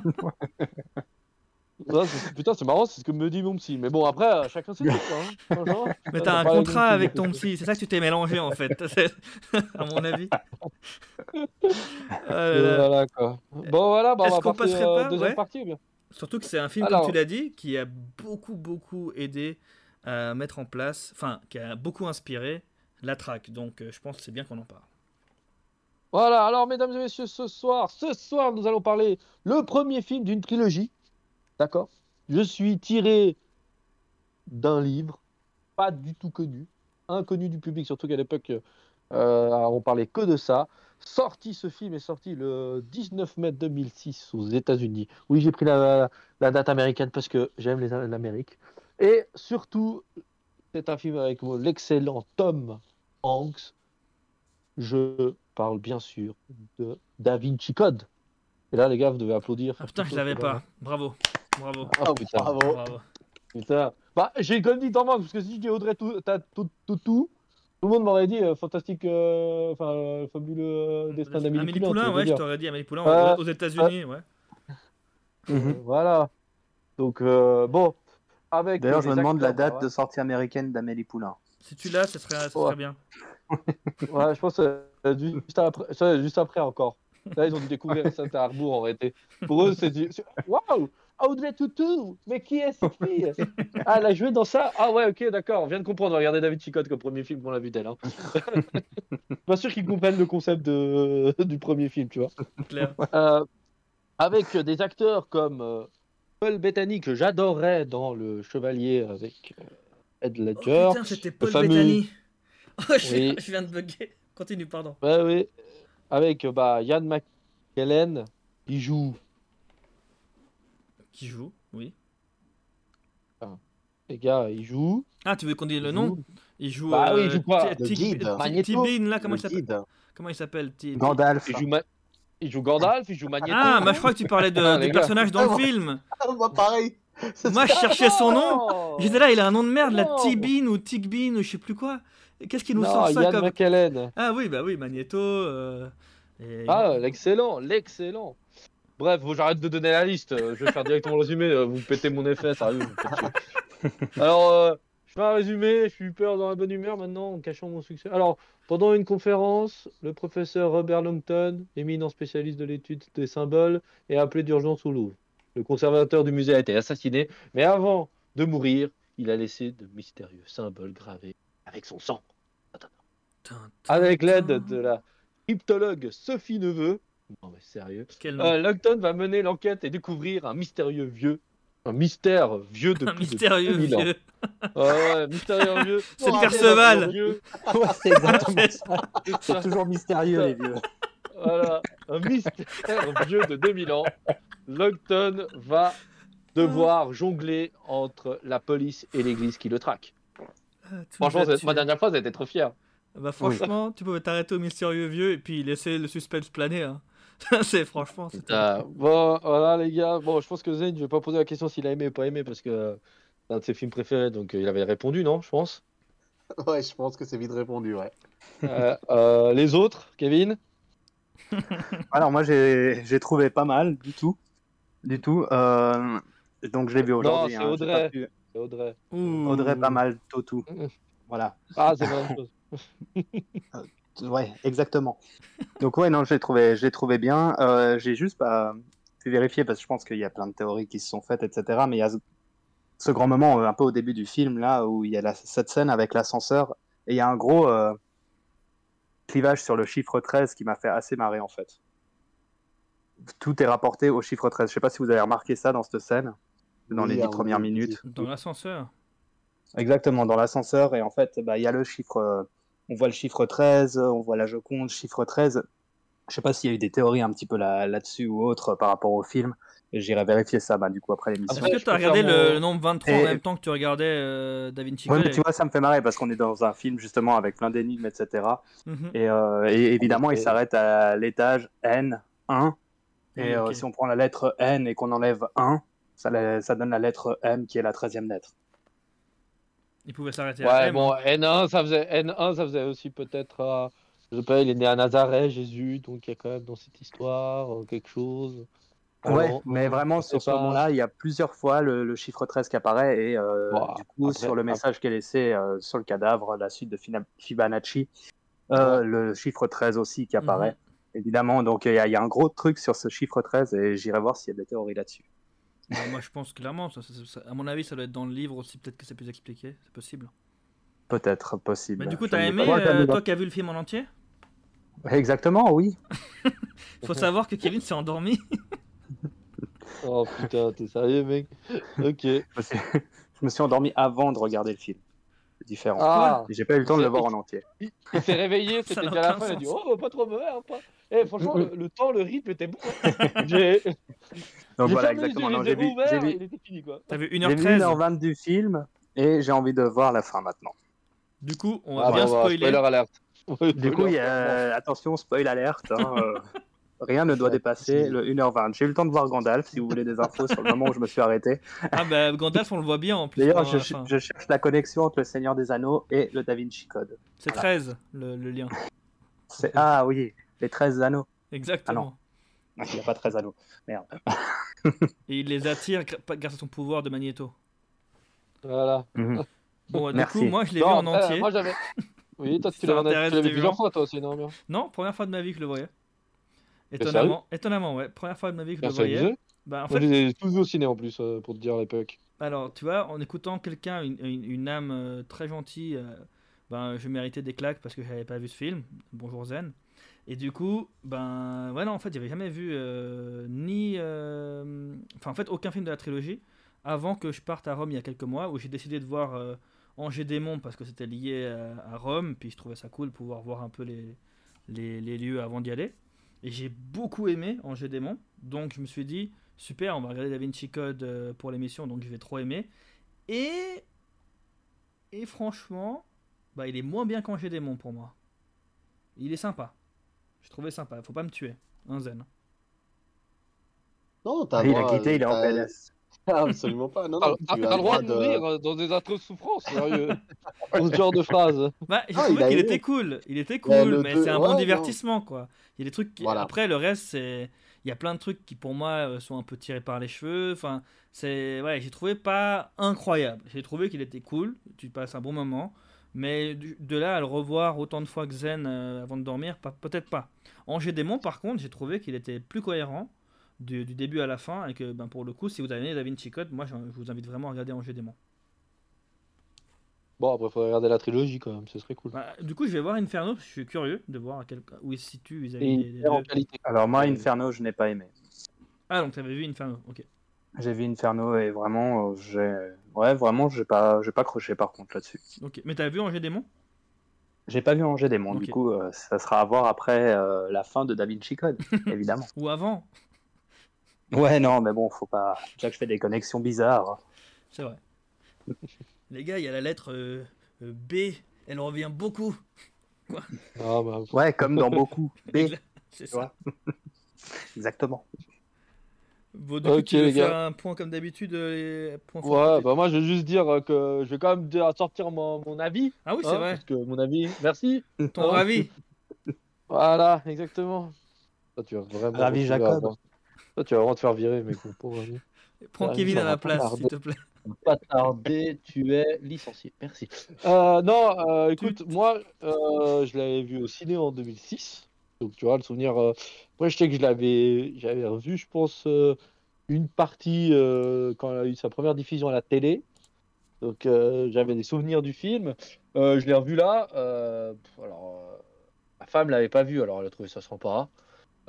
Putain, c'est marrant, c'est ce que me dit mon psy. Mais bon, après, euh, chacun ses trucs. Hein. [LAUGHS] Mais t'as un contrat avec ton psy, c'est ça que tu t'es mélangé en fait, [LAUGHS] à mon avis. [LAUGHS] Euh, là. voilà quoi. Bon voilà, bah, on Est-ce va qu'on passer passerait euh, pas? deuxième Ouais. partie ou bien Surtout que c'est un film, Alors- comme tu l'as dit, qui a beaucoup, beaucoup aidé à mettre en place, enfin, qui a beaucoup inspiré la track. Donc, euh, je pense que c'est bien qu'on en parle. Voilà, alors mesdames et messieurs, ce soir, ce soir, nous allons parler le premier film d'une trilogie. D'accord? Je suis tiré d'un livre, pas du tout connu, inconnu du public, surtout qu'à l'époque, euh, on parlait que de ça. Sorti, ce film est sorti le 19 mai 2006 aux États-Unis. Oui, j'ai pris la, la date américaine parce que j'aime les- l'Amérique. Et surtout, c'est un film avec l'excellent Tom Hanks. Je parle bien sûr de Da Vinci Code. Et là, les gars, vous devez applaudir. Ah putain, je l'avais pas. Bravo. Bravo. Putain. Bravo. Bravo. Putain. Bah, j'ai quand même dit Tom Hanks, parce que si je dis Audrey tout, t'as tout, tout, tout, tout le monde m'aurait dit euh, fantastique, euh, enfin, euh, fabuleux euh, destin d'Amélie Amélie Poulain. ouais, je t'aurais dit Amélie Poulain Euh, aux États-Unis, ouais. Euh, Voilà. Donc, euh, bon. Avec D'ailleurs, je me demande la date de sortie américaine d'Amélie Poulain. Si tu l'as, ça serait, ça Ouais. bien. [LAUGHS] Ouais, je pense euh, juste, après, juste après encore. Là, ils ont dû découvrir Saint Arbour en réalité. Pour eux, c'est du. c'est- Waouh Audrey Toutou Mais qui est cette fille Ah, elle a joué dans ça? Ah, ouais, ok, d'accord. On vient de comprendre. Regardez David Chicotte comme premier film qu'on a vu d'elle. Hein. [LAUGHS] Pas sûr qu'ils comprennent le concept de... [LAUGHS] du premier film, tu vois. Claire. Euh, avec des acteurs comme euh, Paul Bettany, que j'adorais dans Le Chevalier avec euh, Ed Oh, Ledger. putain, c'était Paul fameux- Bettany. [LAUGHS] Oh, je, Oui. je viens de bugger. Continue, pardon. Ouais, oui. Avec euh, bah, Ian McKellen, qui joue. Qui joue Oui. Les gars, il joue. Ah, tu veux qu'on dise le il nom joue. Il joue. Bah oui, euh, il joue quoi Le guide. Magneto. Là, comment il s'appelle. Comment il s'appelle Gandalf. Il joue, Ma- il joue Gandalf, il joue Magneto. Ah, bah je crois que tu parlais de, Ah, les du gars. personnage dans Ah, le bon. film. Ah, bah, pareil. Moi, je cherchais son nom. J'étais là, il a un nom de merde, la. Tibine ou Tigbine ou je sais plus quoi. Qu'est-ce qui nous sort ça comme. Ah oui, bah oui, Magneto. euh, Ah, l'excellent, l'excellent. Bref, j'arrête de donner la liste. euh, Je vais faire directement le résumé. euh, Vous pétez mon effet, sérieux. vous. Alors, euh, je fais un résumé. Je suis peur dans la bonne humeur maintenant en cachant mon succès. Alors, pendant une conférence, le professeur Robert Longton, éminent spécialiste de l'étude des symboles, est appelé d'urgence au Louvre. Le conservateur du musée a été assassiné, mais avant de mourir, il a laissé de mystérieux symboles gravés avec son sang. Avec l'aide de la cryptologue Sophie Neveu. Non mais sérieux. Euh, va mener l'enquête et découvrir un mystérieux vieux. Un mystère vieux de Un plus mystérieux de 2000 ans. vieux. Ouais, ouais, mystérieux vieux. [LAUGHS] C'est Oh, Perceval. vieux. Ouais, c'est exactement ça. C'est toujours mystérieux, les vieux. Voilà, un mystère vieux de 2000 ans. Longton va devoir jongler entre la police et l'église qui le traque. Tout Franchement, ma dernière phrase, j'étais trop fier. Bah franchement, tu pouvais t'arrêter au mystérieux vieux et puis laisser le suspense planer. Hein. [LAUGHS] c'est franchement. Euh, bon, voilà les gars. Bon, je pense que Zane, je vais pas poser la question s'il a aimé ou pas aimé parce que euh, c'est un de ses films préférés, donc euh, il avait répondu, non Je pense? [LAUGHS] Ouais, je pense que c'est vite répondu, ouais. Euh, euh, les autres, Kevin? [LAUGHS] Alors moi j'ai j'ai trouvé pas mal du tout, du tout. Euh, donc je l'ai vu aujourd'hui. c'est hein, Audrey. pu- Audrey. Pas mal, Totou. Mhm. Voilà. Ah, c'est la même chose. Ouais, exactement. Donc ouais non, je l'ai trouvé, je l'ai trouvé bien. Euh, j'ai juste pas pu vérifier parce que je pense qu'il y a plein de théories qui se sont faites, etc. Mais il y a ce, ce grand moment euh, un peu au début du film là où il y a la- cette scène avec l'ascenseur et il y a un gros euh, clivage sur le chiffre 13 qui m'a fait assez marrer en fait. Tout est rapporté au chiffre 13. Je sais pas si vous avez remarqué ça dans cette scène, dans Oui, les dix premières minutes. Dans l'ascenseur. Exactement, dans l'ascenseur. Et en fait, bah, il y a le chiffre. On voit le chiffre 13, on voit la Joconde, chiffre 13. Je sais pas s'il y a eu des théories un petit peu là- là-dessus ou autre par rapport au film. J'irai vérifier ça bah, du coup après l'émission. Est-ce que tu as regardé le, mon- nombre 23 en Et- même temps que tu regardais euh, Da Vinci Ouais, Code mais tu vois, ça me fait marrer parce qu'on est dans un film justement avec plein d'énigmes, etc. Mhm. Et, euh, et évidemment, il s'arrête à l'étage N1. Et Oui, euh, si on prend la lettre N et qu'on enlève 1, ça, ça donne la lettre M qui est la 13e lettre. Il pouvait s'arrêter à Ouais, M. bon, N1, ça faisait, N1, ça faisait aussi peut-être. euh, je sais pas, il est né à Nazareth, Jésus, donc il y a quand même dans cette histoire euh, quelque chose. Ouais, Alors, mais vraiment, sur ce pas. moment-là, il y a plusieurs fois le, le chiffre 13 qui apparaît et euh, du coup, après- sur le message qui est laissé euh, sur le cadavre, la suite de Fibonacci, euh, le chiffre 13 aussi qui apparaît. Mhm. Évidemment, donc il y, y a un gros truc sur ce chiffre 13 et j'irai voir s'il y a des théories là-dessus. Bah, moi, je pense clairement, ça, ça- ça- à mon avis, ça doit être dans le livre aussi. Peut-être que c'est plus expliqué. C'est possible. Peut-être possible. Mais du coup, t'as aimé, pas- euh, toi qui as vu le film en entier? Exactement, oui. [LAUGHS] Faut savoir que Kevin s'est endormi. [LAUGHS] Oh putain, t'es sérieux, mec? Ok. Je me, suis... je me suis endormi avant de regarder le film. C'est différent. Ah J'ai pas eu le temps de le voir en entier. Il s'est réveillé, [LAUGHS] c'était déjà la fin, il a dit. Oh, pas trop mauvais, hein, pas. Eh, franchement, le, le temps, le rythme était bon. hein. [LAUGHS] J'ai voilà, fermé les exactement. j'ai vu, ouvert, j'ai vu, il était fini, quoi. T'as vu j'ai vu 1h13. 1h20 du film et j'ai envie de voir la fin maintenant. Du coup, on va Ah, bien bah, spoiler. Spoiler alerte. Du coup, y a... attention, spoil alerte. hein, [LAUGHS] euh, Rien ne doit dépasser le 1h20. J'ai eu le temps de voir Gandalf, si vous voulez des infos sur le moment où je me suis arrêté. Ah bah Gandalf, on le voit bien en plus. D'ailleurs, je, cherche la connexion entre le Seigneur des Anneaux et le Da Vinci Code. C'est 13 le, le lien. Ah oui, les 13 anneaux. Exactement. Ah, Il n'y a pas 13 anneaux. Merde. Et il les attire grâce à son pouvoir de magnéto. Voilà. Mhm. [LAUGHS] Bon, du Merci. coup, moi je l'ai vu Non, en après, entier. Moi, j'avais. Oui, toi, tu l'avais des plusieurs fois, toi aussi, non, bien Non, première fois de ma vie que je le voyais. Étonnamment, étonnamment, ouais. Première fois de ma vie que je le ça voyais. Bah, en fait, je les ai tous vus au ciné en plus, euh, pour te dire à l'époque. alors, tu vois, en écoutant quelqu'un, une, une- une âme euh, très gentille, euh, ben, je méritais des claques parce que j'avais pas vu ce film. Bonjour Zen. Et du coup, ben, ouais, non, en fait, j'avais jamais vu euh, ni. euh, Enfin, en fait, aucun film de la trilogie avant que je parte à Rome il y a quelques mois où j'ai décidé de voir euh, Angers Démon parce que c'était lié à, Rome. Puis je trouvais ça cool de pouvoir voir un peu les, les, les lieux avant d'y aller. Et j'ai beaucoup aimé Angers Démon. Donc je me suis dit, super, on va regarder Da Vinci Code pour l'émission, donc je vais trop aimer. Et. Et franchement, bah, il est moins bien qu'Angers Démon pour moi. Il est sympa. J'ai trouvé sympa. Faut pas me tuer. Un zen. Non, t'as Il a quitté, il est en PLS. Ah, [LAUGHS] Absolument pas. Non, T'as non, t'as tu le droit de mourir dans des atroces souffrances, sérieux. [LAUGHS] dans ce genre de phrase. Bah, j'ai Ah, trouvé qu'il était cool. Il était cool, mais c'est un ouais, bon non. divertissement, quoi. Il y a des trucs. qui- Voilà. Après, le reste, c'est. Il y a plein de trucs qui, pour moi, euh, sont un peu tirés par les cheveux. Enfin, c'est. Ouais, j'ai trouvé pas incroyable. J'ai trouvé qu'il était cool. Tu passes un bon moment. Mais de là à le revoir autant de fois que Zen euh, avant de dormir, peut-être pas. Angers Démon, par contre, j'ai trouvé qu'il était plus cohérent du, du début à la fin. Et que, ben, pour le coup, si vous avez aimé Da Vinci Code, moi, je je vous invite vraiment à regarder Angers Démon. Bon, après, il faudrait regarder la trilogie quand même, ce serait cool. Bah, du coup, je vais voir Inferno parce que je suis curieux de voir à quel... où il se situe vis-à-vis des. Alors moi, Euh, Inferno, je n'ai pas aimé. Ah, donc tu avais vu Inferno, ok. J'ai vu Inferno et vraiment, euh, j'ai, ouais, vraiment, j'ai pas, j'ai pas accroché par contre là-dessus. ok. Mais t'as vu Angers Démon J'ai pas vu Angers Démon, Ok. du coup, euh, ça sera à voir après euh, la fin de Da Vinci Code, [LAUGHS] évidemment. Ou avant Ouais, non, mais bon, faut pas. Déjà que je fais des connexions bizarres. C'est vrai. [LAUGHS] Les gars, il y a la lettre euh, euh, B, elle revient beaucoup. [LAUGHS] Ah, bah, Ouais, comme dans beaucoup. B, C'est ça. Exactement. Bon, du coup, Ok, tu veux les gars. faire un point comme d'habitude euh, Ouais, bah moi je vais juste dire euh, que je vais quand même dire- sortir mon, mon avis. Ah oui, c'est hein, vrai. Parce que mon avis, merci. Ton hein. ravi. [LAUGHS] Voilà, exactement. Toi, tu vas vraiment Ravi Jacob. Toi, tu vas vraiment te faire virer, mais mon pauvre ami. Prends Ah, Kevin à la place, s'il te plaît. Pas tarder, tu es licencié. Merci. Euh, non, euh, écoute, moi, euh, je l'avais vu au ciné en 2006. Donc, tu vois, le souvenir. euh, Après, je sais que je l'avais, j'avais revu, je pense, euh, une partie euh, quand il a eu sa première diffusion à la télé. Donc, euh, j'avais des souvenirs du film. Je l'ai revu là. alors, ma femme l'avait pas vu, alors elle a trouvé ça sympa.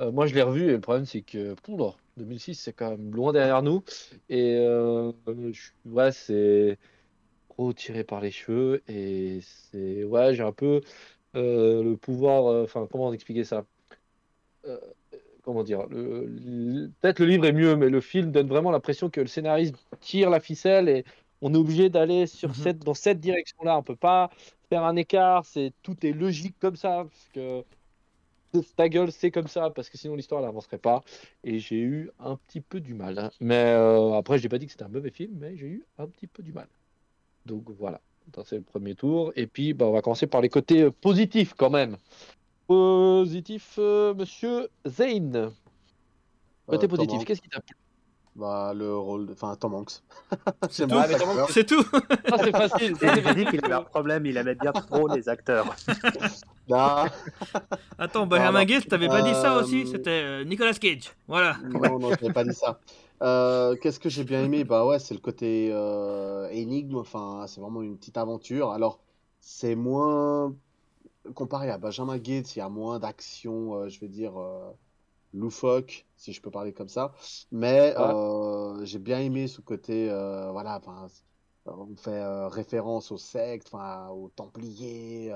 Moi, je l'ai revu et le problème, c'est que poudre, 2006, c'est quand même loin derrière nous. Et ouais, c'est tiré par les cheveux. Et c'est. Ouais, j'ai un peu le pouvoir. euh, Enfin, comment expliquer ça? Euh, comment dire? Peut-être le livre est mieux, mais le film donne vraiment l'impression que le scénariste tire la ficelle et on est obligé d'aller sur Mhm. cette, dans cette direction-là. On peut pas faire un écart. C'est, tout est logique comme ça. Parce que ta gueule, c'est comme ça, parce que sinon l'histoire n'avancerait pas. Et j'ai eu un petit peu du mal. hein. Mais euh, après, j'ai pas dit que c'était un mauvais film, mais j'ai eu un petit peu du mal. Donc voilà, c'est le premier tour. Et puis, bah, on va commencer par les côtés euh, positifs quand même. Positif, euh, monsieur Zane. Côté Euh, positif, qu'est-ce qui t'a plu? Bah, le rôle de. Enfin, Tom Hanks. [LAUGHS] C'est tout. acteur. [LAUGHS] C'est tout. Ah, c'est facile. J'ai dit facile. qu'il avait un problème, il aimait bien trop les acteurs. [LAUGHS] Ah, Attends, Benjamin Voilà. Gates, t'avais pas dit ça Euh, aussi? C'était euh, Nicolas Cage. Voilà. non, non, je n'ai pas dit ça. Euh, Qu'est-ce que j'ai bien aimé? Bah ouais, c'est le côté euh, énigme. Enfin, c'est vraiment une petite aventure. Alors, c'est moins. comparé à Benjamin Gates, il y a moins d'action, euh, je vais dire, loufoque, si je peux parler comme ça. Mais Ouais. j'ai bien aimé ce côté, voilà, on fait référence aux sectes, enfin, aux Templiers.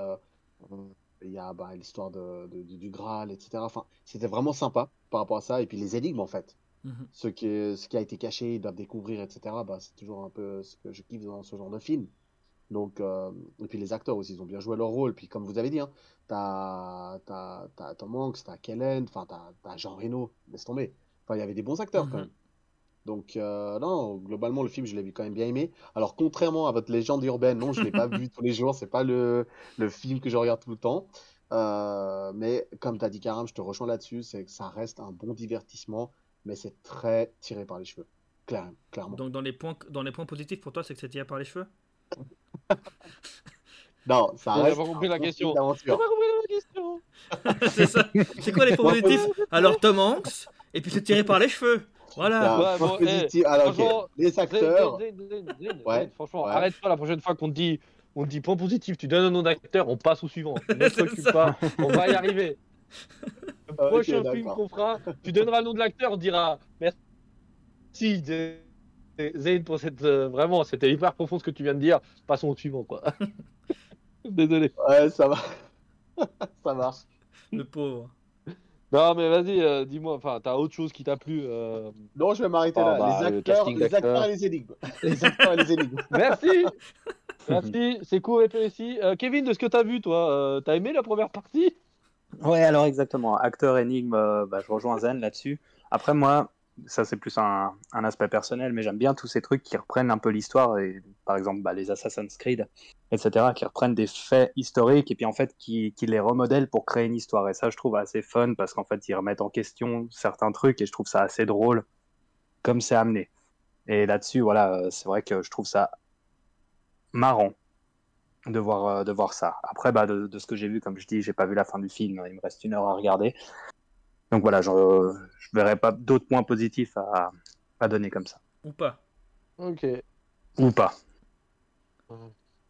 il y a bah, l'histoire de, de- du, du Graal, etc. Enfin, c'était vraiment sympa par rapport à ça. Et puis les énigmes, en fait. Mhm. Ce qui, est- ce qui a été caché, ils doivent découvrir, etc. Bah, c'est toujours un peu ce que je kiffe dans ce genre de film. Donc, euh, et puis les acteurs aussi, ils ont bien joué leur rôle. Puis comme vous avez dit, hein, t'as, t'as, t'as Tom Hanks, t'as Kellen, enfin, t'as, t'as Jean Reno, laisse tomber. Enfin, il y avait des bons acteurs quand Mhm. même. Donc, euh, non, globalement, le film, je l'ai vu quand même bien aimé. Alors, contrairement à votre légende urbaine, non, je l'ai pas [LAUGHS] vu tous les jours. C'est pas le, le film que je regarde tout le temps. Euh, mais comme tu as dit, Karam, je te rejoins là-dessus. C'est que ça reste un bon divertissement, mais c'est très tiré par les cheveux. Clairement. clairement. Donc dans les points, dans les points positifs pour toi, c'est que c'est tiré par les cheveux? [LAUGHS] Non, ça reste. n'a pas compris la question. pas compris la question. C'est ça. C'est quoi les points positifs? Alors Tom Hanks, et puis c'est tiré par les cheveux. Voilà. Un Ouais, bon, eh, positif. Alors, ok, franchement, Les acteurs. Ouais. Franchement, Ouais. arrête pas la prochaine fois qu'on te dit, on te dit point positif, tu donnes un nom d'acteur, on passe au suivant. [LAUGHS] Ne t'occupe pas, on va y arriver. [LAUGHS] Prochain film qu'on fera, tu donneras le nom de l'acteur, on dira merci Zayn, pour cette euh, vraiment, c'était hyper profond ce que tu viens de dire. Passons au suivant quoi. [LAUGHS] Désolé. Ouais, ça va. [LAUGHS] ça marche. Le pauvre. Non mais vas-y, euh, dis-moi, enfin, t'as autre chose qui t'a plu euh, Non, je vais m'arrêter Ah, là. bah, les le acteurs, les acteurs et les énigmes. Les acteurs et les énigmes. Merci. Merci, c'est cool et précis. Euh, Kevin, de ce que t'as vu, toi, euh, t'as aimé la première partie? Ouais, alors exactement. Acteur énigme, euh, bah, je rejoins Zen là-dessus. Après, moi, ça c'est plus un, aspect personnel, mais j'aime bien tous ces trucs qui reprennent un peu l'histoire, et par exemple bah, les Assassin's Creed, etc., qui reprennent des faits historiques et puis en fait qui, qui les remodèlent pour créer une histoire. Et ça, je trouve assez fun parce qu'en fait, ils remettent en question certains trucs et je trouve ça assez drôle comme c'est amené. Et là-dessus, voilà, euh, c'est vrai que je trouve ça marrant de voir, euh, de voir ça. Après, bah, de, de ce que j'ai vu, comme je dis, j'ai pas vu la fin du film, il me reste une heure à regarder. Donc voilà, je, je verrai pas d'autres points positifs à, à donner comme ça. Ou pas. Ok. Ou pas.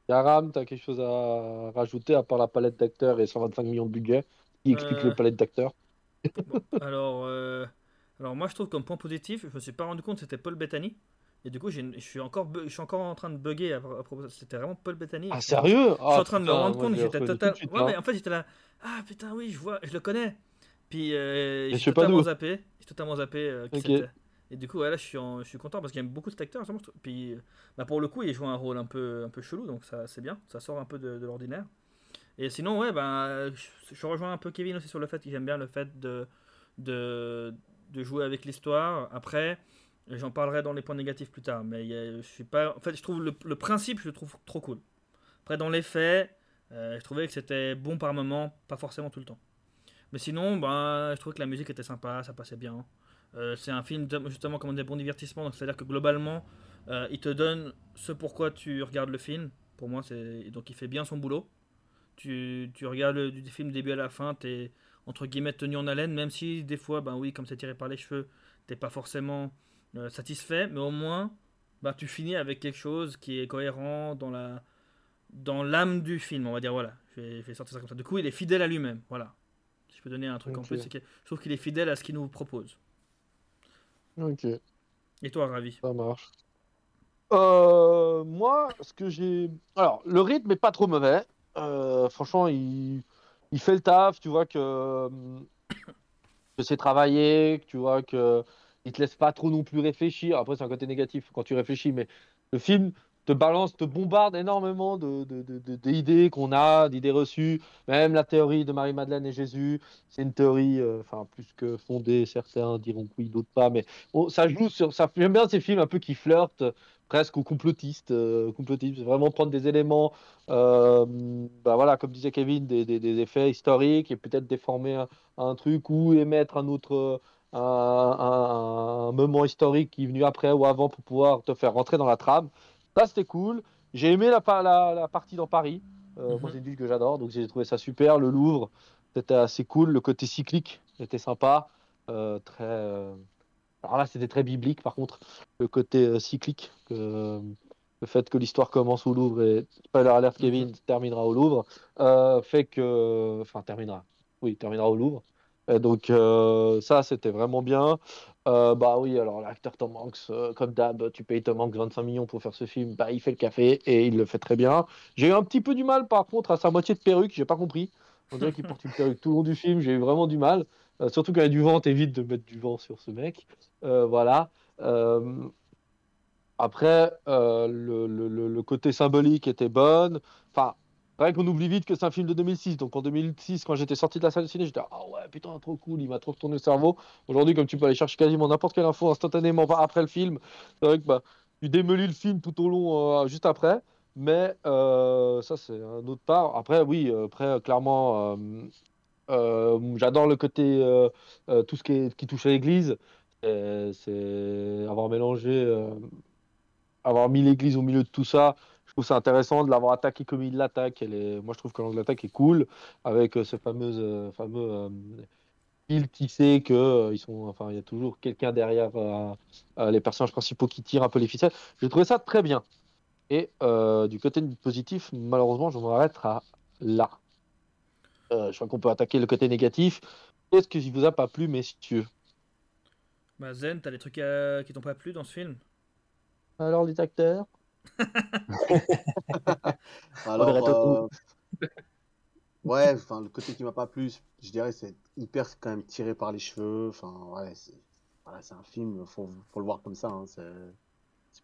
Yaram, t'as quelque chose à rajouter à part la palette d'acteurs et 125 millions de budget qui explique Euh. le palette d'acteurs? Alors, euh, alors moi je trouve comme point positif, je me suis pas rendu compte que c'était Paul Bettany. Et du coup, je suis encore, je suis encore en train de bugger à, à propos. C'était vraiment Paul Bettany. Ah, sérieux? Je suis en train de me rendre compte, j'étais total. Suite, ouais, hein. mais en fait, j'étais là. Ah putain, oui, je vois, je le connais. Puis euh, je j'ai totalement d'où. zappé. J'ai totalement zappé euh, qui Ok. c'était. Et du coup, ouais, là, je suis, en- je suis content parce qu'il y a beaucoup cet acteur. justement. Puis, euh, bah, pour le coup, il joue un rôle un peu, un peu chelou, donc ça, c'est bien. Ça sort un peu de, de l'ordinaire. Et sinon, ouais, ben, je, je rejoins un peu Kevin aussi sur le fait que j'aime bien le fait de, de, de jouer avec l'histoire. Après, j'en parlerai dans les points négatifs plus tard. Mais a- je suis pas. En fait, je trouve le, principe, je le trouve trop cool. Après, dans les faits, euh, je trouvais que c'était bon par moment, pas forcément tout le temps. Mais sinon, ben, je trouvais que la musique était sympa, ça passait bien. Euh, c'est un film justement comme des bons divertissements, donc c'est-à-dire que globalement, euh, il te donne ce pourquoi tu regardes le film. Pour moi, c'est donc il fait bien son boulot. Tu, tu regardes le, du film début à la fin, t'es entre guillemets tenu en haleine, même si des fois, ben oui, comme c'est tiré par les cheveux, t'es pas forcément euh, satisfait, mais au moins, ben, tu finis avec quelque chose qui est cohérent dans la dans l'âme du film, on va dire voilà. Je vais, je vais sortir ça comme ça. Du coup, il est fidèle à lui-même, voilà. Si je peux donner un truc en plus, c'est que je trouve qu'il est fidèle à ce qu'il nous propose. Ok, Et toi, Ravi? Ça marche. Euh, moi, ce que j'ai. Alors, le rythme est pas trop mauvais. Euh, franchement, il... il fait le taf. Tu vois que, [COUGHS] que c'est travaillé, que tu vois que il te laisse pas trop non plus réfléchir. Après, c'est un côté négatif quand tu réfléchis, mais le film te balance, te bombarde énormément de, de- de- de- d'idées qu'on a, d'idées reçues. Même la théorie de Marie-Madeleine et Jésus, c'est une théorie, euh, enfin, plus que fondée. Certains diront oui, d'autres pas, mais ça joue sur. Ça, j'aime bien ces films un peu qui flirtent presque au complotiste. euh, vraiment prendre des éléments, euh, bah voilà, comme disait Kevin, des, des- effets historiques et peut-être déformer un truc ou émettre un autre. Un, un- moment historique qui est venu après ou avant pour pouvoir te faire rentrer dans la trame. Ça, c'était cool. J'ai aimé la, pa- la, la partie dans Paris. Euh, Mhm. Moi, c'est une ville que j'adore, donc j'ai trouvé ça super. Le Louvre, c'était assez cool. Le côté cyclique était sympa. Euh, très. euh, Alors là, c'était très biblique, par contre, le côté euh, cyclique que, le fait que l'histoire commence au Louvre et spoiler alert Kevin terminera au Louvre, fait que, enfin terminera, oui terminera au Louvre. Et donc euh, ça c'était vraiment bien. Euh, bah oui alors l'acteur Tom Hanks, euh, comme d'hab, tu payes Tom Hanks 25 millions pour faire ce film, bah il fait le café et il le fait très bien. J'ai eu un petit peu du mal par contre à sa moitié de perruque, j'ai pas compris. On dirait qu'il [LAUGHS] porte une perruque tout le long du film, j'ai eu vraiment du mal. Surtout quand il y a du vent, t'évites de mettre du vent sur ce mec. Voilà. Après, le, le- le- le côté symbolique était bon. Enfin, c'est vrai qu'on oublie vite que c'est un film de 2006. Donc en 2006, quand j'étais sorti de la salle de ciné, j'étais Ah ouais, putain, trop cool, il m'a trop retourné le cerveau. Aujourd'hui, comme tu peux aller chercher quasiment n'importe quelle info instantanément après le film, c'est vrai que bah, tu démolis le film tout au long, euh, juste après. Mais euh, ça, c'est un autre part. Après, oui, euh, après, clairement, j'adore le côté, tout ce qui, touche à l'église. C'est avoir mélangé. avoir mis l'église au milieu de tout ça, je trouve ça intéressant de l'avoir attaqué comme il l'attaque. Elle est... Moi, je trouve que l'angle d'attaque est cool avec euh, ce fameux, euh, fameux euh, fil qui sait que euh, ils sont, enfin, il y a toujours quelqu'un derrière euh, euh, les personnages principaux qui tirent un peu les ficelles. J'ai trouvé ça très bien. Et euh, du côté positif, malheureusement, je m'arrêterai là. Euh, je crois qu'on peut attaquer le côté négatif. Qu'est-ce qui vous a pas plu, messieurs? Bah Zen, t'as des trucs euh, qui t'ont pas plu dans ce film? Alors, les acteurs? [LAUGHS] Alors, euh, ouais, enfin, le côté qui m'a pas plu, je dirais, c'est hyper quand même tiré par les cheveux. Enfin, ouais, c'est voilà, un film, faut, faut le voir comme ça. hein, c'est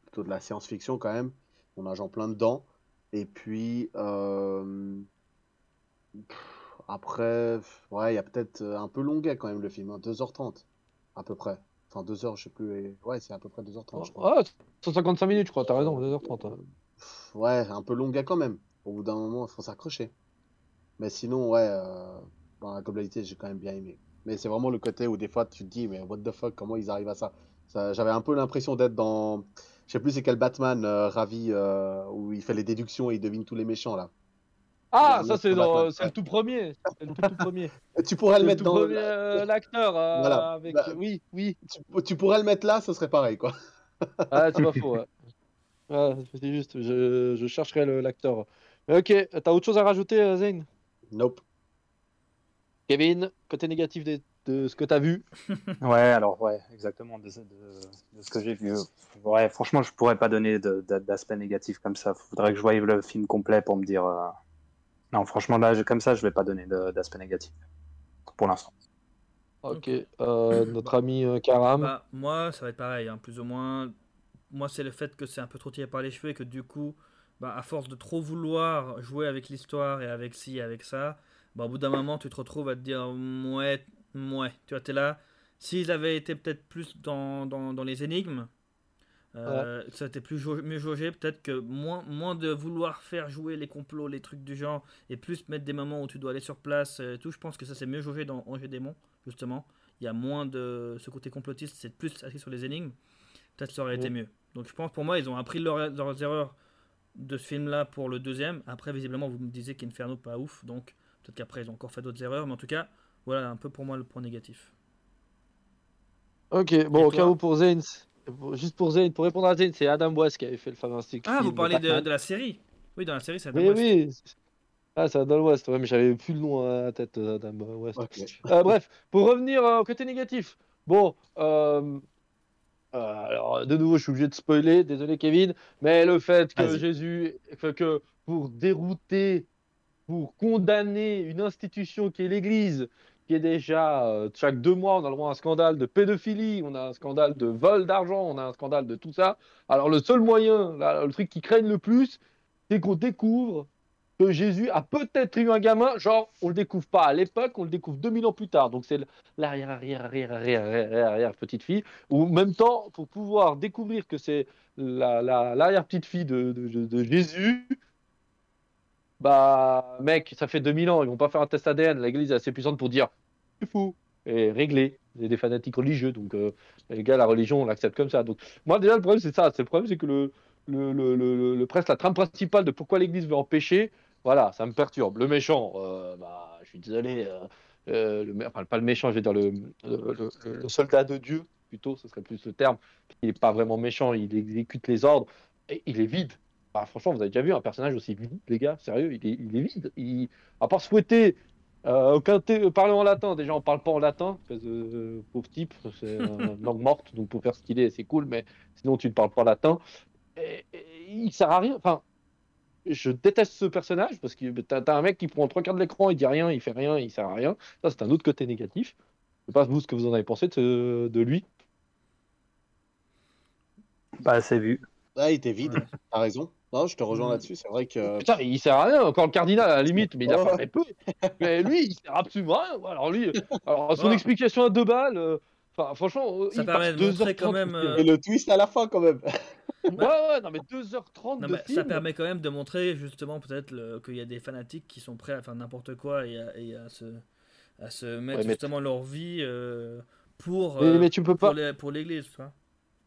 plutôt de la science-fiction quand même. On nage en plein dedans. Et puis, euh, pff, après, ouais, il y a peut-être un peu longuet quand même le film, hein, 2h30 à peu près. Enfin, 2h, je sais plus. et- Ouais, c'est à peu près 2h30, je crois. Ah, 155 minutes, je crois, t'as raison, 2h30. hein. Ouais, un peu longuet quand même. Au bout d'un moment, il faut s'accrocher. Mais sinon, ouais, euh, dans la globalité, j'ai quand même bien aimé. Mais c'est vraiment le côté où des fois tu te dis, mais what the fuck, comment ils arrivent à ça? Ça, j'avais un peu l'impression d'être dans, je sais plus c'est quel Batman, euh, Ravi, euh, où il fait les déductions et il devine tous les méchants là. Ah, ça c'est le tout premier. C'est le tout, tout premier. Et [LAUGHS] tu pourrais le le mettre tout dans, premier euh, l'acteur euh, Voilà. avec. Bah, Oui, oui. tu, tu pourrais le mettre là, ce serait pareil quoi. Ah, c'est pas faux. Ouais. Ouais, [LAUGHS] c'est juste, je, je chercherai l'acteur. Ok, t'as autre chose à rajouter, euh, Zane? Nope. Kevin, côté négatif des- de, ce que t'as vu? [LAUGHS] Ouais, alors ouais, exactement de, de- de ce que j'ai vu. Ouais, franchement, je pourrais pas donner d'aspect négatif comme ça. Faudrait que je voie le film complet pour me dire. euh, Non, franchement, là, comme ça, je vais pas donner de- d'aspect négatif pour l'instant. Ok, euh, notre ami euh, Karam. Bah, moi, ça va être pareil, hein, plus ou moins. Moi, c'est le fait que c'est un peu trop tiré par les cheveux et que du coup, bah, à force de trop vouloir jouer avec l'histoire et avec ci et avec ça, bah, au bout d'un moment, tu te retrouves à te dire, ouais, ouais, tu vois, t'es là. S'ils avaient été peut-être plus dans, dans, dans les énigmes, euh, ça été plus jau- mieux jaugé, peut-être que moins, moins de vouloir faire jouer les complots, les trucs du genre, et plus mettre des moments où tu dois aller sur place euh, et tout. Je pense que ça c'est mieux jaugé dans Angers Démon, justement. Il y a moins de ce côté complotiste, c'est plus axé sur les énigmes. Peut-être ça aurait été mieux. Donc je pense pour moi, ils ont appris leur- leurs erreurs de ce film-là pour le deuxième. Après, visiblement, vous me disiez qu'Inferno pas ouf, donc peut-être qu'après ils ont encore fait d'autres erreurs, mais en tout cas, voilà un peu pour moi le point négatif. Ok, bon, au cas où pour pour- juste pour Zane, pour répondre à Zane, c'est Adam West qui avait fait le fantastique. Ah, vous parlez de, la série Oui, dans la série, c'est Adam Oui, West. oui. Ah, c'est Adam West, ouais, mais j'avais plus le nom à la tête, euh, Adam West. Euh, bref, pour revenir euh, au côté négatif. Bon, euh, euh, alors de nouveau, je suis obligé de spoiler, désolé Kevin, mais le fait que. Jésus, que pour dérouter, pour condamner une institution qui est l'Église, qui est déjà, euh, chaque deux mois, on a le droit à un scandale de pédophilie, on a un scandale de vol d'argent, on a un scandale de tout ça. Alors le seul moyen, le truc qui craigne le plus, c'est qu'on découvre que Jésus a peut-être eu un gamin, genre on le découvre pas à l'époque, on le découvre 2000 ans plus tard. Donc c'est l'arrière, arrière, arrière, arrière, arrière, arrière petite fille. Ou en même temps, pour pouvoir découvrir que c'est la, la- l'arrière petite fille de Jésus, bah mec, ça fait 2000 ans, ils vont pas faire un test ADN. L'église est assez puissante pour dire c'est fou et y a des fanatiques religieux, donc euh, les gars, la religion, on l'accepte comme ça. Donc moi déjà le problème c'est ça, c'est le problème c'est que le, le, le, le, le- presque la trame principale de pourquoi l'église veut empêcher, voilà, ça me perturbe. Le méchant, euh, bah, je suis désolé, euh, euh, le, enfin, pas le méchant, je vais dire le- le soldat de Dieu, plutôt, ce serait plus le terme. Il n'est pas vraiment méchant, il exécute les ordres, et il est vide. Bah, franchement, vous avez déjà vu un personnage aussi vide, les gars, sérieux, il est, il est vide. Il... À part souhaiter euh, aucun thé- parler en latin, déjà on parle pas en latin, parce que euh, pauvre type, c'est une [LAUGHS] langue morte, donc pour faire stylé, c'est cool, mais sinon tu ne parles pas latin. Et, et il sert à rien. Enfin, je déteste ce personnage parce que t'as as un mec qui prend trois quarts de l'écran, il dit rien, il fait rien, il sert à rien. Ça, c'est un autre côté négatif. Je sais pas vous ce que vous en avez pensé de, ce- de lui. Pas assez vu. Ah, il était vide, t'as raison. Non, je te rejoins Mm. là-dessus. C'est vrai que. Putain, il sert à rien. Encore le cardinal à la limite, mais il a Ouais. fait peu. Mais lui, il sert absolument à rien. Alors lui, alors son Ouais. explication à deux balles. euh, Enfin, franchement, euh, Ça il permet de montrer 2h30 quand même, euh, Et le twist à la fin, quand même. Ouais, ouais, non, mais 2h30 Non, de mais film. ça permet quand même de montrer justement peut-être le- qu'il y a des fanatiques qui sont prêts à faire n'importe quoi et à, et à se, à se mettre Ouais, mais- justement leur vie euh, pour, Mais, euh, mais tu peux pas. pour l'église. tu vois.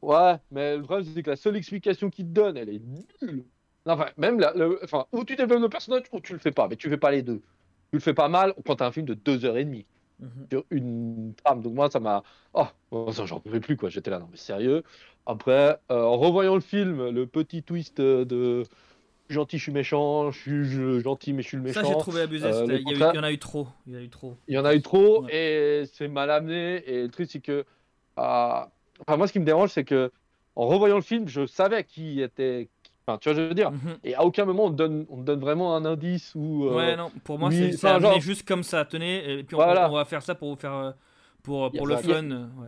Ouais, mais le problème, c'est que la seule explication qu'il te donne, elle est nulle. Enfin, même le- enfin, ou tu développes le personnage ou tu le fais pas, mais tu fais pas les deux. Tu le fais pas mal quand t'as un film de 2h30 Mhm. sur une trame. Donc moi, ça m'a... Oh, oh, j'en pouvais plus, quoi. J'étais là, non, mais sérieux? Après, euh, en revoyant le film, le petit twist de gentil, je suis méchant, je suis je- gentil, mais je suis le Ça, j'ai méchant. trouvé abusé. Euh, il, y a eu- contraire- il y en a eu trop. Il y en a eu trop. Il y en a eu trop Ouais. et c'est mal amené. Et le truc, c'est que. euh, Enfin, moi, ce qui me dérange, c'est que en revoyant le film, je savais qui était. Enfin, tu vois, je veux dire? Mhm. Et à aucun moment, on donne, on donne vraiment un indice ou. euh, Ouais, non, pour moi, oui, c'est genre- juste comme ça. Tenez, et puis on, Voilà. on va faire ça pour vous faire. euh, Pour, pour le fun. euh, ouais.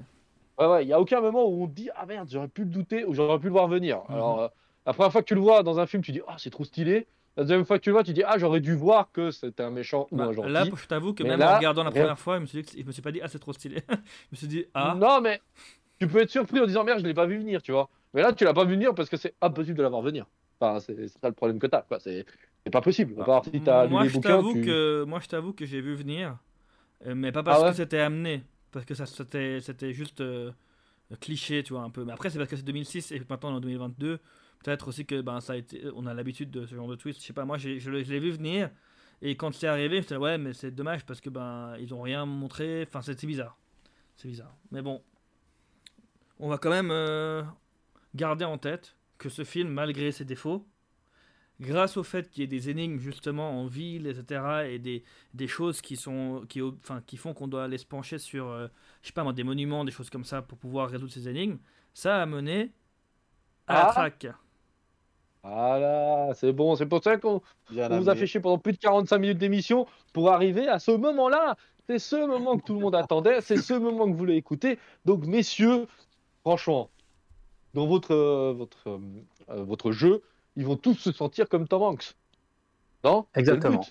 Ouais, ouais, il n'y a aucun moment où on dit Ah merde, j'aurais pu le douter ou j'aurais pu le voir venir. Mhm. Alors, euh, la première fois que tu le vois dans un film, tu dis Ah, c'est trop stylé. La deuxième fois que tu le vois, tu dis Ah, j'aurais dû voir que c'était un méchant ou Bah, un gentil. là, je t'avoue que Mais même là, en regardant la première fois, je me suis, dit que- je me suis pas dit Ah, c'est trop stylé. [LAUGHS] je me suis dit Ah. Non, mais tu peux être surpris en disant Merde, je l'ai pas vu venir, tu vois. Mais là, tu l'as pas vu venir parce que c'est impossible de l'avoir venir. Enfin, c'est ça le problème que t'as, quoi. C'est c'est pas possible. À part si t'as lu moi, les je bouquins, t'avoue tu- que moi, je t'avoue que j'ai vu venir, euh, mais pas parce Ah ouais? que c'était amené, parce que ça c'était c'était juste euh, cliché, tu vois un peu. Mais après, c'est parce que c'est 2006 et maintenant on est en 2022. Peut-être aussi que ben ça a été, on a l'habitude de ce genre de twist. Je sais pas, moi je l'ai je l'ai vu venir et quand c'est arrivé, j'étais là, ouais, mais c'est dommage parce que ben ils ont rien montré. Enfin, c'est bizarre, c'est bizarre. Mais bon, on va quand même euh, garder en tête que ce film, malgré ses défauts, grâce au fait qu'il y ait des énigmes justement en ville, etc., et des, des choses qui, sont, qui, enfin, qui font qu'on doit aller se pencher sur, euh, je sais pas moi, des monuments, des choses comme ça pour pouvoir résoudre ces énigmes, ça a mené à la Ah. traque. Voilà, c'est bon. C'est pour ça qu'on vous a fait chier pendant plus de 45 minutes d'émission pour arriver à ce moment-là. C'est ce moment que tout le monde attendait. C'est ce moment que vous voulez écouter. Donc, messieurs, franchement, dans votre, euh, votre, euh, euh, votre jeu, ils vont tous se sentir comme Tom Hanks. Non? Exactement.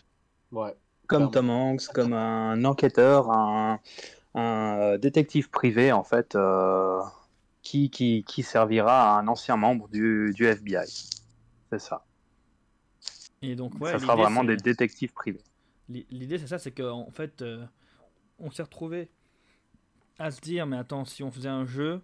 Ouais. Comme. Tom Hanks, comme un enquêteur, un, un, détective privé, en fait, euh, qui, qui, qui servira à un ancien membre du, du FBI. C'est ça. Et donc, ouais, ça sera vraiment des détectives privés. L'i- L'idée, c'est ça, c'est qu'en fait, euh, on s'est retrouvé à se dire, mais attends, si on faisait un jeu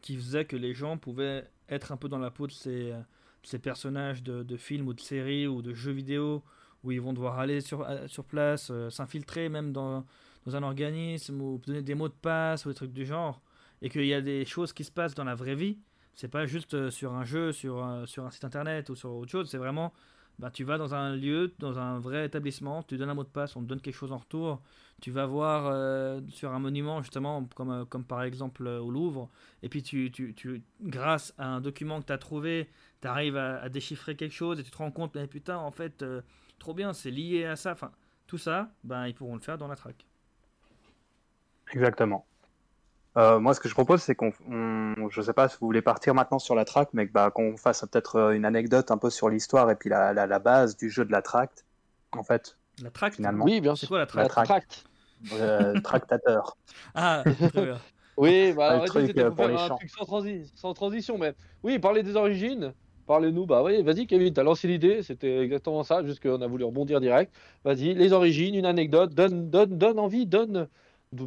qui faisait que les gens pouvaient être un peu dans la peau de ces, euh, personnages de, films ou de séries ou de jeux vidéo, où ils vont devoir aller sur, sur place, euh, s'infiltrer même dans, dans un organisme, ou donner des mots de passe, ou des trucs du genre, et qu'il y a des choses qui se passent dans la vraie vie, c'est pas juste euh, sur un jeu, sur, sur un site internet ou sur autre chose, c'est vraiment bah, tu vas dans un lieu, dans un vrai établissement, tu donnes un mot de passe, on te donne quelque chose en retour. Tu vas voir euh, sur un monument, justement, comme, euh, par exemple euh, au Louvre, et puis tu, tu, tu, grâce à un document que tu as trouvé, tu arrives à, déchiffrer quelque chose et tu te rends compte, mais putain, en fait, trop bien, c'est lié à ça. Enfin, tout ça, ben, ils pourront le faire dans la track. Exactement. Euh, moi, ce que je propose, c'est qu'on, on- je sais pas si vous voulez partir maintenant sur la track, mais bah, qu'on fasse peut-être euh, une anecdote un peu sur l'histoire et puis la, la, la base du jeu de la track. En fait, La track Finalement. Oui, bien C'est sûr. quoi la La track track. tract. euh, [LAUGHS] tractateur. Ah, [LAUGHS] très bien. Oui, bah, Ah, le alors, truc, c'était pour pour faire les un champs. truc sans, transi- sans transition, mais oui, parler des origines. Parlez-nous, bah oui, vas-y Kevin, t'as lancé l'idée, c'était exactement ça, juste qu'on a voulu rebondir direct. Vas-y, les origines, une anecdote, donne, donne, donne envie, donne,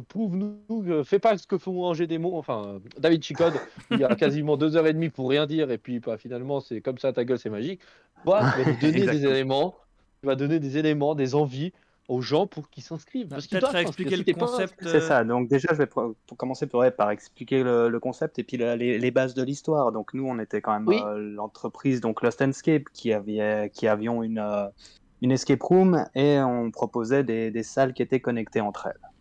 prouve-nous, euh, fais pas ce que font Angers des mots. Enfin, euh, David Chicode, il y a quasiment deux heures et demie pour rien dire, et puis bah, finalement, c'est comme ça, ta gueule, c'est magique. Toi, tu vas donner des éléments, tu vas donner des éléments, des envies aux gens pour qu'ils s'inscrivent. Parce Peut-être expliquer le concept. C'est ça. Donc déjà, je vais pour commencer par expliquer le, concept et puis les, bases de l'histoire. Donc nous, on était quand même l'entreprise donc Lost Escape qui avait qui avions une une escape room et on proposait des, salles qui étaient connectées entre elles.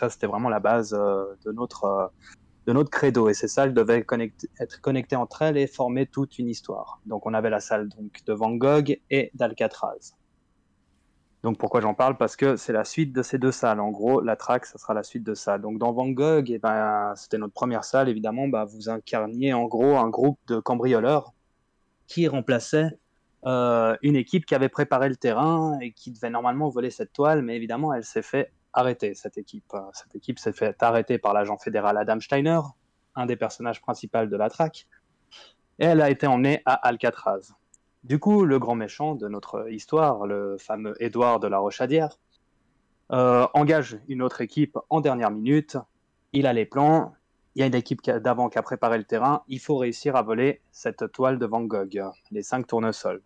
Ça, c'était vraiment la base de notre de notre credo. Et ces salles devaient être connectées entre elles et former toute une histoire. Donc on avait la salle donc, de Van Gogh et d'Alcatraz. Donc pourquoi j'en parle? Parce que c'est la suite de ces deux salles. En gros, la track, ça sera la suite de ça. Donc dans Van Gogh, eh ben, c'était notre première salle, évidemment, bah, vous incarniez en gros un groupe de cambrioleurs qui remplaçait euh, une équipe qui avait préparé le terrain et qui devait normalement voler cette toile, mais évidemment, elle s'est fait arrêté, cette équipe. Euh, cette équipe s'est fait arrêter par l'agent fédéral Adam Steiner, un des personnages principaux de la traque, et elle a été emmenée à Alcatraz. Du coup, le grand méchant de notre histoire, le fameux Édouard de la Rochadière, euh, engage une autre équipe en dernière minute. Il a les plans, il y a une équipe d'avant qui a préparé le terrain, il faut réussir à voler cette toile de Van Gogh, les cinq tournesols.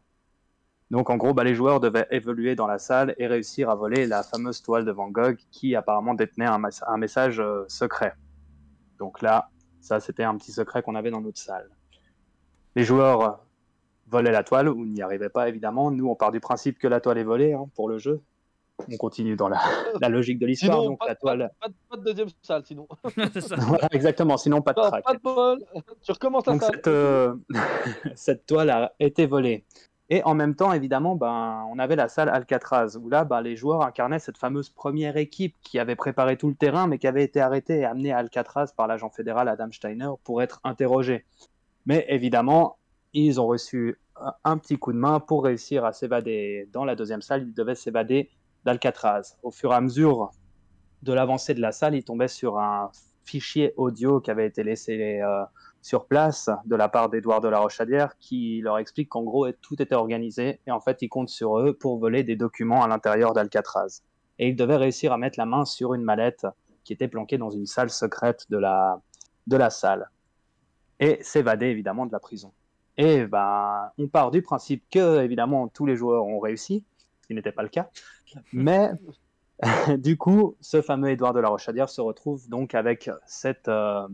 Donc en gros, bah, les joueurs devaient évoluer dans la salle et réussir à voler la fameuse toile de Van Gogh qui apparemment détenait un, message euh, secret. Donc là, ça c'était un petit secret qu'on avait dans notre salle. Les joueurs volaient la toile ou n'y arrivaient pas évidemment. Nous, on part du principe que la toile est volée hein, pour le jeu. On continue dans la, [LAUGHS] logique de l'histoire. Donc pas, la toile. Pas, de deuxième salle sinon. [LAUGHS] [LAUGHS] exactement, sinon pas de track. Pas de bol. Tu recommences la Cette, euh, cette toile a été volée. Et en même temps, évidemment, ben, on avait la salle Alcatraz, où là, ben, les joueurs incarnaient cette fameuse première équipe qui avait préparé tout le terrain, mais qui avait été arrêtée et amenée à Alcatraz par l'agent fédéral Adam Steiner pour être interrogé. Mais évidemment, ils ont reçu un petit coup de main pour réussir à s'évader. Dans la deuxième salle, ils devaient s'évader d'Alcatraz. Au fur et à mesure de l'avancée de la salle, ils tombaient sur un fichier audio qui avait été laissé euh, sur place de la part d'Edouard de la Rochadière qui leur explique qu'en gros tout était organisé et en fait ils comptent sur eux pour voler des documents à l'intérieur d'Alcatraz. Et ils devaient réussir à mettre la main sur une mallette qui était planquée dans une salle secrète de la, de la salle et s'évader évidemment de la prison. Et ben, on part du principe que évidemment tous les joueurs ont réussi, ce qui n'était pas le cas, mais [LAUGHS] du coup, ce fameux Édouard de la Rochadière se retrouve donc avec cette, euh,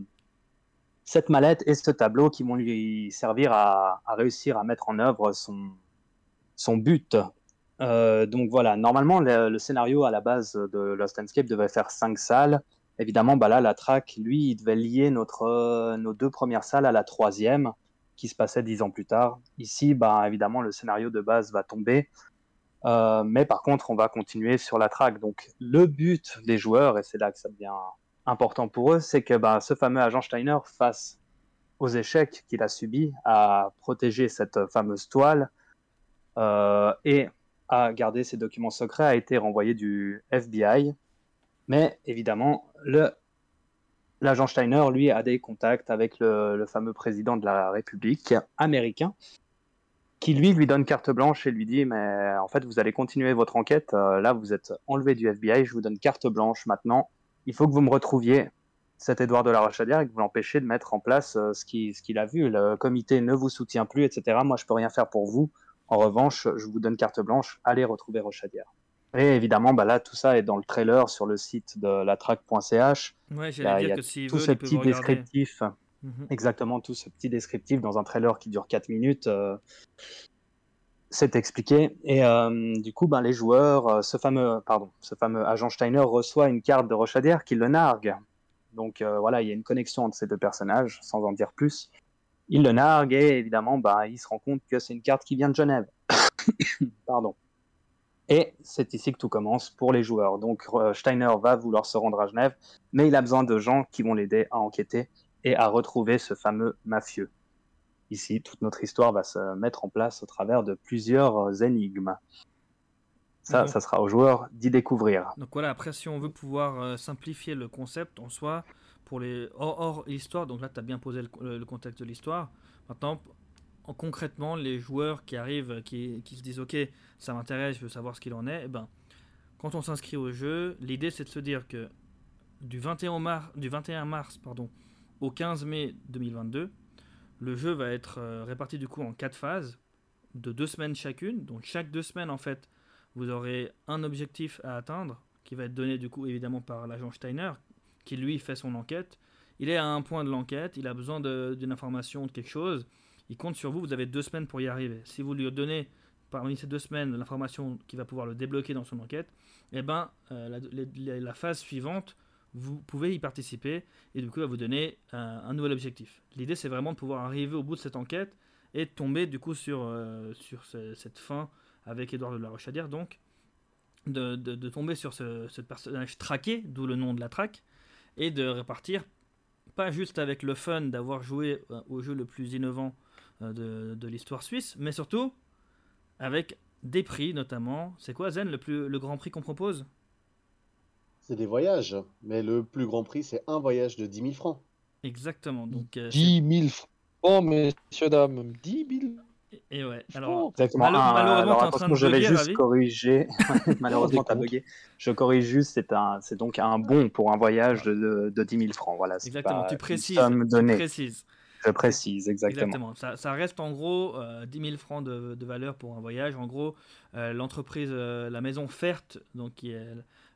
cette mallette et ce tableau qui vont lui servir à, réussir à mettre en œuvre son, son but. Euh, donc voilà, normalement, le, scénario à la base de Lost Escape devait faire cinq salles. Évidemment, bah là, la track, lui, il devait lier notre, nos deux premières salles à la troisième, qui se passait dix ans plus tard. Ici, bah, évidemment, le scénario de base va tomber. Euh, mais par contre, on va continuer sur la track. Donc, le but des joueurs, et c'est là que ça devient important pour eux, c'est que bah, ce fameux agent Steiner, face aux échecs qu'il a subis à protéger cette fameuse toile euh, et à garder ses documents secrets, a été renvoyé du FBI. Mais évidemment, le, l'agent Steiner, lui, a des contacts avec le, fameux président de la République américain, qui lui lui donne carte blanche et lui dit mais en fait vous allez continuer votre enquête euh, là vous êtes enlevé du FBI je vous donne carte blanche maintenant il faut que vous me retrouviez cet Édouard de la Rochadière et que vous l'empêchiez de mettre en place euh, ce qu'il a vu. Le comité ne vous soutient plus, etc. Moi, je peux rien faire pour vous. En revanche, je vous donne carte blanche, allez retrouver Rochadière. Et évidemment, bah là, tout ça est dans le trailer sur le site de latrack.ch. Ouais, y a, dire que tout ce petit descriptif. Mhm. Exactement, tout ce petit descriptif dans un trailer qui dure 4 minutes. Euh, c'est expliqué. Et euh, du coup, ben, les joueurs, euh, ce fameux, pardon, ce fameux agent Steiner reçoit une carte de Rochadière qui le nargue. Donc euh, voilà, il y a une connexion entre ces deux personnages, sans en dire plus. Il le nargue et évidemment, ben, il se rend compte que c'est une carte qui vient de Genève. [COUGHS] pardon. Et c'est ici que tout commence pour les joueurs. Donc Steiner va vouloir se rendre à Genève, mais il a besoin de gens qui vont l'aider à enquêter et à retrouver ce fameux mafieux. Ici, toute notre histoire va se mettre en place au travers de plusieurs énigmes. Ça, ça sera aux joueurs d'y découvrir. Donc voilà, après, si on veut pouvoir euh, simplifier le concept en soi, pour les hors, histoire, donc là, tu as bien posé le, contexte de l'histoire. Maintenant, en, concrètement, les joueurs qui arrivent, qui, qui se disent, OK, ça m'intéresse, je veux savoir ce qu'il en est, eh ben, quand on s'inscrit au jeu, l'idée, c'est de se dire que du 21 mars, du 21 mars pardon, au 15 mai 2022, le jeu va être euh, réparti du coup en quatre phases de deux semaines chacune. Donc chaque deux semaines en fait, vous aurez un objectif à atteindre qui va être donné du coup évidemment par l'agent Steiner qui lui fait son enquête. Il est à un point de l'enquête, il a besoin d'une information, de quelque chose. Il compte sur vous, vous avez deux semaines pour y arriver. Si vous lui donnez parmi ces deux semaines l'information qui va pouvoir le débloquer dans son enquête, eh ben, euh, la, phase suivante, vous pouvez y participer et du coup, il va vous donner un, nouvel objectif. L'idée, c'est vraiment de pouvoir arriver au bout de cette enquête et tomber du coup sur, euh, sur cette fin avec Edouard de la Rochadière, donc de, de, tomber sur ce, personnage traqué, d'où le nom de la traque, et de repartir pas juste avec le fun d'avoir joué euh, au jeu le plus innovant de, de l'histoire suisse, mais surtout avec des prix notamment. C'est quoi Zen le, plus, le grand prix qu'on propose? C'est des voyages, mais le plus grand prix c'est un voyage de 10 000 francs. Exactement. Donc, 10 000 francs, messieurs, dames. 10 000 et ouais, alors, Exactement. Ah, malheureusement, es en train de je vais juste corriger. [LAUGHS] malheureusement, tu as bugué. Je corrige juste, c'est un, c'est donc un bon pour un voyage de, de, 10 000 francs. Voilà, Exactement, tu précises. Tu précises. Je précise, exactement. Exactement. Ça, ça reste en gros 10 euh, 000 francs de, de, valeur pour un voyage. En gros, euh, l'entreprise, euh, la maison Fert, donc qui est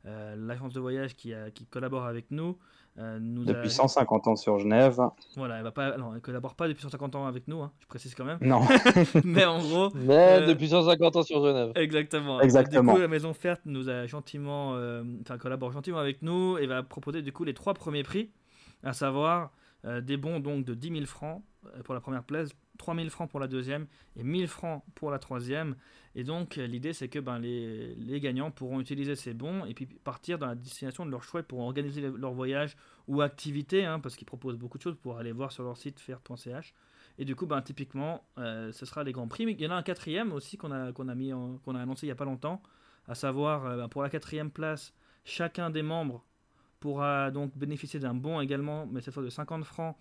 l'agence de voyage qui, a, qui collabore avec nous, nous depuis 150 ans sur Genève. Voilà, elle va pas, non, elle collabore pas depuis 150 ans avec nous, hein, je précise quand même. Non. [LAUGHS] Mais en gros. [LAUGHS] Mais depuis 150 ans sur Genève. Exactement. Exactement. Du coup, la maison Fert nous a gentiment, enfin collabore gentiment avec nous et va proposer du coup les trois premiers prix, à savoir euh, des bons donc de 10 000 francs euh, pour la première place, 3 000 francs pour la deuxième et 1000 francs pour la troisième. Et donc euh, l'idée c'est que ben, les, gagnants pourront utiliser ces bons et puis partir dans la destination de leur choix pour organiser leur voyage ou activité, hein, parce qu'ils proposent beaucoup de choses pour aller voir sur leur site faire.ch. Et du coup, ben, typiquement, ce sera les grands prix. il y en a un quatrième aussi qu'on a, annoncé il n'y a pas longtemps, à savoir ben, pour la quatrième place, chacun des membres pourra donc bénéficier d'un bon également, mais cette fois de 50 francs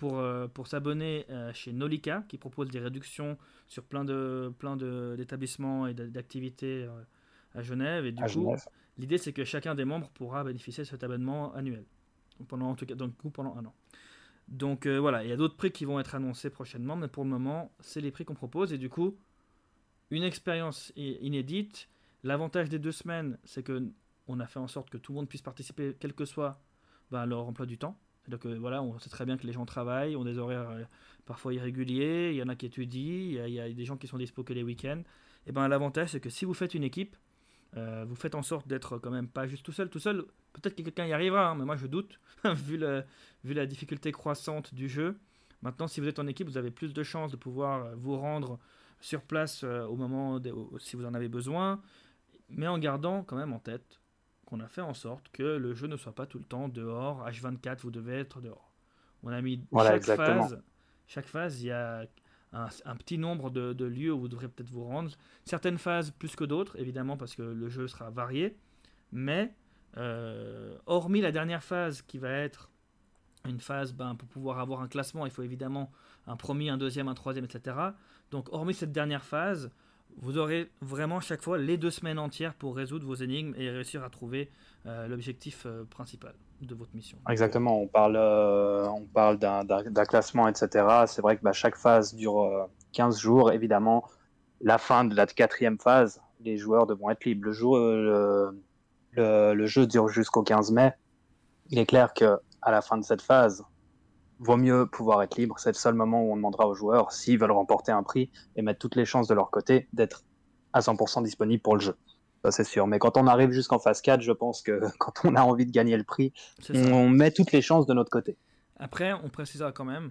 pour, euh, pour s'abonner euh, chez Nolika, qui propose des réductions sur plein de plein d'établissements et d'activités euh, à Genève. Et du coup, l'idée c'est que chacun des membres pourra bénéficier de cet abonnement annuel, pendant en tout cas donc, pendant un an. Donc voilà, il y a d'autres prix qui vont être annoncés prochainement, mais pour le moment, c'est les prix qu'on propose. Et du coup, une expérience inédite. L'avantage des deux semaines, c'est que on a fait en sorte que tout le monde puisse participer, quel que soit ben, leur emploi du temps. Cest que voilà, on sait très bien que les gens travaillent, ont des horaires euh, parfois irréguliers, il y en a qui étudient, il y, a, des gens qui sont dispo que les week-ends. Et ben l'avantage c'est que si vous faites une équipe, euh, vous faites en sorte d'être quand même pas juste tout seul. Tout seul, peut-être que quelqu'un y arrivera, hein, mais moi je doute, [LAUGHS] vu, vu la difficulté croissante du jeu. Maintenant, si vous êtes en équipe, vous avez plus de chances de pouvoir euh, vous rendre sur place au moment si vous en avez besoin, mais en gardant quand même en tête on a fait en sorte que le jeu ne soit pas tout le temps dehors. H24, vous devez être dehors. On a mis chaque phase. Chaque phase, il y a un, petit nombre de, lieux où vous devrez peut-être vous rendre. Certaines phases plus que d'autres, évidemment, parce que le jeu sera varié. Mais, euh, hormis la dernière phase qui va être une phase, ben, pour pouvoir avoir un classement, il faut évidemment un premier, un deuxième, un troisième, etc. Donc, hormis cette dernière phase, vous aurez vraiment chaque fois les deux semaines entières pour résoudre vos énigmes et réussir à trouver euh, l'objectif euh, principal de votre mission. Exactement, on parle, euh, on parle d'un classement, etc. C'est vrai que bah, chaque phase dure 15 jours. Évidemment, la fin de la quatrième phase, les joueurs devront être libres. Le jeu, le, jeu dure jusqu'au 15 mai. Il est clair que à la fin de cette phase, vaut mieux pouvoir être libre. C'est le seul moment où on demandera aux joueurs, s'ils veulent remporter un prix et mettre toutes les chances de leur côté, d'être à 100% disponible pour le jeu. Ça, c'est sûr. Mais quand on arrive jusqu'en phase 4, je pense que [LAUGHS] quand on a envie de gagner le prix, on met toutes les chances de notre côté. Après, on précisera quand même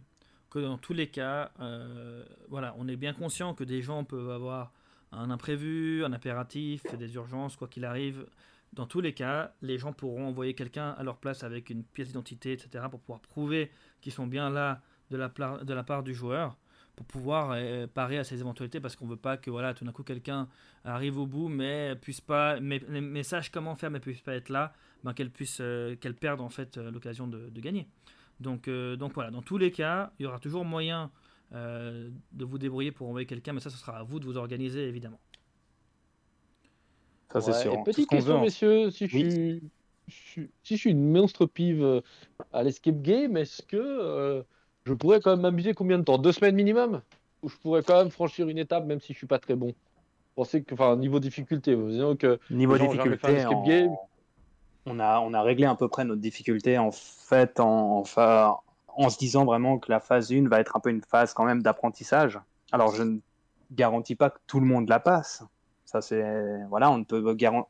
que dans tous les cas, euh, voilà, on est bien conscient que des gens peuvent avoir un imprévu, un impératif, des urgences, quoi qu'il arrive. Dans tous les cas, les gens pourront envoyer quelqu'un à leur place avec une pièce d'identité, etc., pour pouvoir prouver qu'ils sont bien là de la, part du joueur, pour pouvoir euh, parer à ces éventualités, parce qu'on ne veut pas que voilà, tout d'un coup quelqu'un arrive au bout, mais puisse pas, mais, mais sache comment faire, mais puisse pas être là, ben, qu'elle puisse, euh, qu'elle perde en fait euh, l'occasion de, gagner. Donc, donc voilà, dans tous les cas, il y aura toujours moyen de vous débrouiller pour envoyer quelqu'un, mais ça, ce sera à vous de vous organiser évidemment. Ça, c'est sûr. petite question, messieurs, si, je suis, si je suis une monstre pive euh, à l'escape game, est-ce que euh, je pourrais quand même m'amuser combien de temps? Deux semaines minimum? Ou je pourrais quand même franchir une étape même si je suis pas très bon? Pensez que, enfin, niveau difficulté, vous que Niveau difficulté, game. on, a, on a réglé à peu près notre difficulté en fait en, en se disant vraiment que la phase 1 va être un peu une phase quand même d'apprentissage. Alors je ne garantis pas que tout le monde la passe. Ça c'est voilà, on ne peut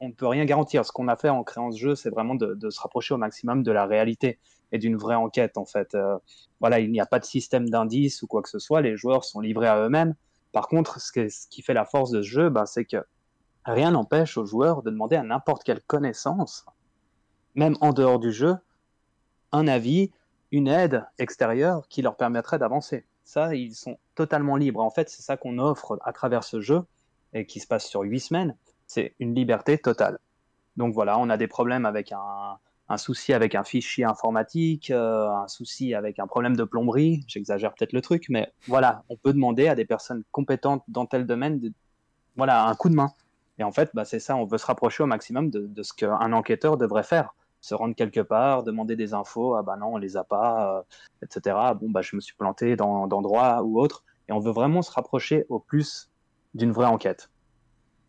on ne peut rien garantir. Ce qu'on a fait en créant ce jeu, c'est vraiment de, se rapprocher au maximum de la réalité et d'une vraie enquête en fait. Euh, voilà, il n'y a pas de système d'indices ou quoi que ce soit. Les joueurs sont livrés à eux-mêmes. Par contre, ce qui fait la force de ce jeu, ben, c'est que rien n'empêche aux joueurs de demander à n'importe quelle connaissance, même en dehors du jeu, un avis, une aide extérieure qui leur permettrait d'avancer. Ça, ils sont totalement libres. En fait, c'est ça qu'on offre à travers ce jeu et qui se passe sur huit semaines. C'est une liberté totale. Donc voilà, on a des problèmes avec un, souci avec un fichier informatique, euh, un souci avec un problème de plomberie. J'exagère peut-être le truc, mais voilà, on peut demander à des personnes compétentes dans tel domaine, voilà, un coup de main. Et en fait, bah, c'est ça, on veut se rapprocher au maximum de, de ce qu'un enquêteur devrait faire. Se rendre quelque part, demander des infos, ah bah non, on les a pas, euh, etc. Bon, bah je me suis planté dans d'endroits ou autre. Et on veut vraiment se rapprocher au plus d'une vraie enquête.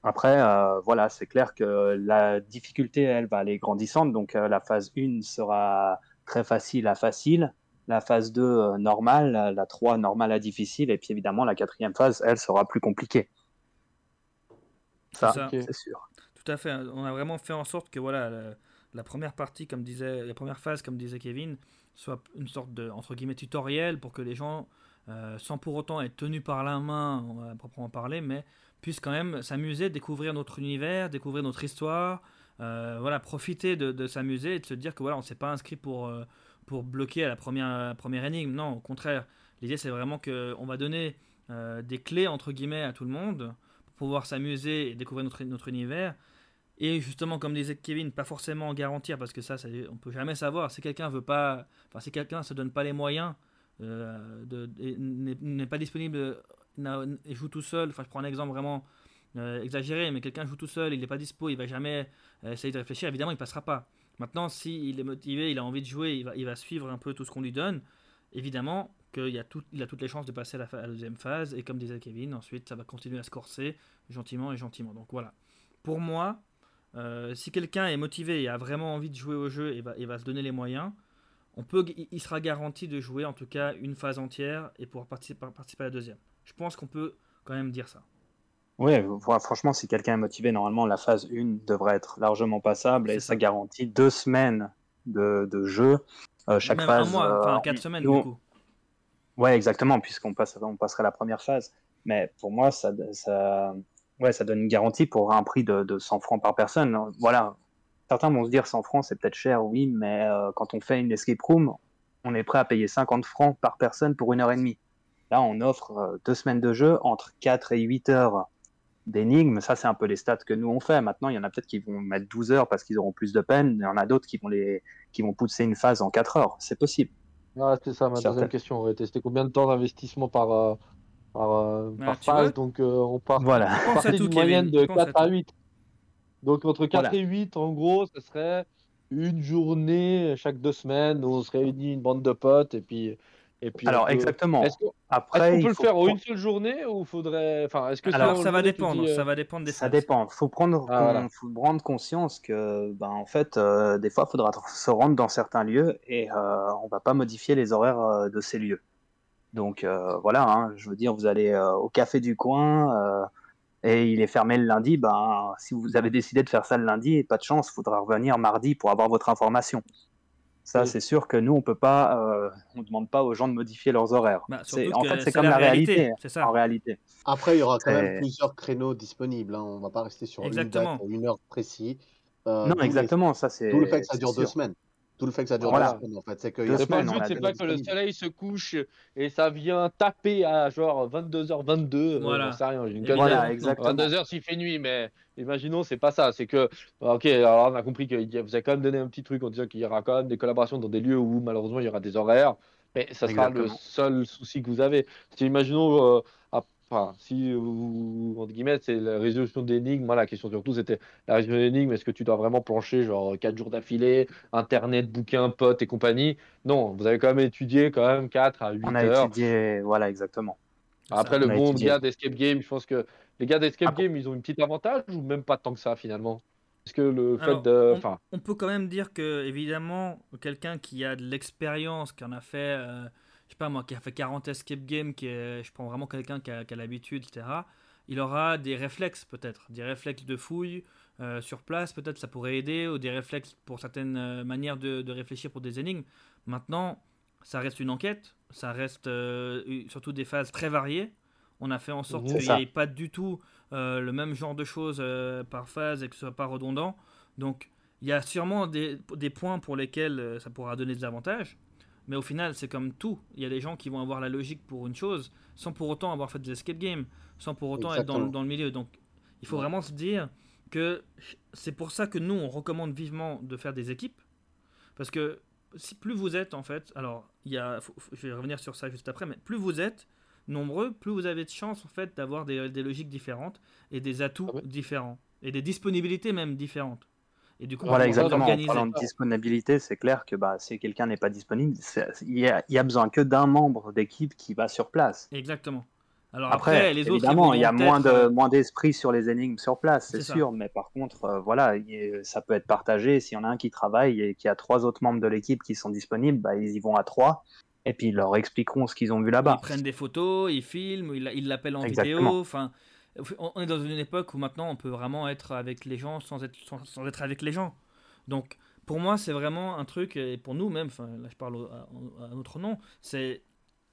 Après, euh, voilà, c'est clair que la difficulté, elle, va aller grandissante. Donc euh, la phase 1 sera très facile à facile. La phase 2 euh, normale, la- la 3 normale à difficile. Et puis évidemment, la quatrième phase, elle, sera plus compliquée. Ça, c'est sûr. Tout à fait. On a vraiment fait en sorte que voilà, la, la première partie, comme disait, la première phase, comme disait Kevin, soit une sorte de entre guillemets tutoriel pour que les gens, euh, sans pour autant être tenus par la main, va proprement parler, mais puissent quand même s'amuser, découvrir notre univers, découvrir notre histoire, euh, voilà, profiter de, s'amuser et de se dire que voilà, on s'est pas inscrit pour euh, pour bloquer à la première première énigme. Non, au contraire. L'idée c'est vraiment que on va donner des clés entre guillemets à tout le monde pour pouvoir s'amuser et découvrir notre, notre univers. Et justement, comme disait Kevin, pas forcément garantir, parce que ça, ça on peut jamais savoir. Si quelqu'un veut pas, enfin, si quelqu'un se donne pas les moyens, n'est n'est pas disponible et joue tout seul. Enfin, je prends un exemple vraiment euh, exagéré, mais quelqu'un joue tout seul, il n'est pas dispo, il va jamais euh, essayer de réfléchir. Évidemment, il passera pas. Maintenant, s'il est motivé, il a envie de jouer, il va, il va suivre un peu tout ce qu'on lui donne. Évidemment qu'il a toutes les chances de passer à la, deuxième phase. Et comme disait Kevin, ensuite, ça va continuer à se corser gentiment et gentiment. Donc voilà. Pour moi, euh, si quelqu'un est motivé et a vraiment envie de jouer au jeu et va, et va se donner les moyens, on peut, il- sera garanti de jouer en tout cas une phase entière et pouvoir participer, participer à la deuxième. Je pense qu'on peut quand même dire ça. Oui, franchement, si quelqu'un est motivé, normalement, la phase 1 devrait être largement passable et ça ça. garantit deux semaines de, de jeu. Euh, chaque même phase. un mois, euh, enfin quatre semaines du coup. Ouais, exactement, puisqu'on passe, on passerait la première phase. Mais pour moi, ça, ça, ouais, ça donne une garantie pour un prix de, de 100 francs par personne. Voilà. Certains vont se dire 100 francs, c'est peut-être cher, oui, mais euh, quand on fait une escape room, on est prêt à payer 50 francs par personne pour une heure et demie. Là, on offre euh, deux semaines de jeu entre 4 et 8 heures d'énigmes. Ça, c'est un peu les stats que nous on fait. Maintenant, il y en a peut-être qui vont mettre 12 heures parce qu'ils auront plus de peine. Il y en a d'autres qui vont les, qui vont pousser une phase en 4 heures. C'est possible. Ah, c'est ça, ma Certaines. deuxième question aurait été c'était combien de temps d'investissement par, euh, par, Ah, phase Donc, euh, on part Voilà. Pense à partait tout, d'une moyenne Kevin. de Pense à 4 à tout. 8. Donc, entre 4 Voilà. et 8, en gros, ce serait une journée chaque deux semaines où on se réunit une bande de potes et puis. Et puis Alors, peut- exactement. Est-ce qu'on peut le faire en prendre- une seule journée ou faudrait. Enfin, est-ce que Alors, ça va dépendre, dis, euh, ça va dépendre des Ça dépend. Faut prendre, Ah, voilà. faut prendre conscience que, ben, en fait, euh, des fois, il faudra se rendre dans certains lieux et euh, on va pas modifier les horaires euh, de ces lieux. Donc euh, voilà, hein, je veux dire, vous allez euh, au café du coin euh, et il est fermé le lundi. Ben, si vous avez décidé de faire ça le lundi, pas de chance, il faudra revenir mardi pour avoir votre information. Ça, Oui. c'est sûr que nous, on peut pas, euh, on demande pas aux gens de modifier leurs horaires. Bah, C'est- en fait, c'est comme la la réalité, réalité, c'est ça. en réalité. Après, il y aura quand C'est- même plusieurs créneaux disponibles. hein. On va pas rester sur une date, Exactement. une heure précise. Euh, non, d'où les- exactement, ça c'est. D'où le fait que ça dure deux semaines. Tout le fait que ça dure Voilà. deux semaines, en fait. C'est que le but, c'est pas que le soleil se couche et ça vient taper à genre 22h22. Voilà. J'en sais rien, j'ai une. Voilà, exactement. 22h s'il fait nuit, mais imaginons, c'est pas ça. C'est que, ok, alors on a compris que vous avez quand même donné un petit truc en disant qu'il y aura quand même des collaborations dans des lieux où malheureusement il y aura des horaires, mais ça sera le seul souci que vous avez. Si imaginons, euh, enfin, si vous, entre guillemets, c'est la résolution d'énigmes, moi la question surtout c'était la résolution d'énigmes, est-ce que tu dois vraiment plancher genre 4 jours d'affilée, internet, bouquins, potes et compagnie? Non, vous avez quand même étudié quand même 4 à 8 On a heures. étudié, voilà, exactement. Après, le bon étudié. gars d'Escape Game, je pense que Les gars d'Escape Ah Game, ils ont une petite avantage ou même pas tant que ça finalement? Est-ce que le fait Alors, de. on- Enfin, On peut quand même dire que, évidemment, quelqu'un qui a de l'expérience, qui en a fait, euh, je sais pas moi, qui a fait 40 escape games, qui est, je prends vraiment quelqu'un qui a, l'habitude, etc., il aura des réflexes peut-être, des réflexes de fouille euh, sur place, peut-être ça pourrait aider, ou des réflexes pour certaines euh, manières de, de réfléchir pour des énigmes. Maintenant, ça reste une enquête, ça reste euh, surtout des phases très variées. On a fait en sorte qu'il n'y ait pas du tout euh, le même genre de choses euh, par phase et que ce soit pas redondant. Donc, il y a sûrement des, des points pour lesquels ça pourra donner des avantages. Mais au final, c'est comme tout. Il y a des gens qui vont avoir la logique pour une chose, sans pour autant avoir fait des escape games, sans pour autant être dans, le- Exactement. dans le milieu. Donc, il faut Ouais. vraiment se dire que c'est pour ça que nous, on recommande vivement de faire des équipes. Parce que si plus vous êtes, en fait, alors, il y a, faut- faut- je vais revenir sur ça juste après, mais plus vous êtes nombreux, plus vous avez de chances, en fait, d'avoir des, des logiques différentes et des atouts Ah ouais. différents. Et des disponibilités même différentes. Et du coup, Voilà, exactement. En parlant de disponibilité, c'est clair que bah, si quelqu'un n'est pas disponible, il y, a, il y a besoin que d'un membre d'équipe qui va sur place. Exactement. Alors Après, après, les autres. évidemment, il y a moins de euh, moins d'esprit sur les énigmes sur place, c'est ça. sûr. Mais par contre, euh, voilà, il- ça peut être partagé. S'il y en a un qui travaille et qu'il y a trois autres membres de l'équipe qui sont disponibles, bah, ils y vont à trois. Et puis ils leur expliqueront ce qu'ils ont vu là-bas. Ils prennent des photos, ils filment, ils ils l'appellent en Exactement. vidéo. Enfin, on est dans une époque où maintenant on peut vraiment être avec les gens sans être, sans, être avec les gens. Donc, pour moi, c'est vraiment un truc, et pour nous même, là je parle à, notre nom, c'est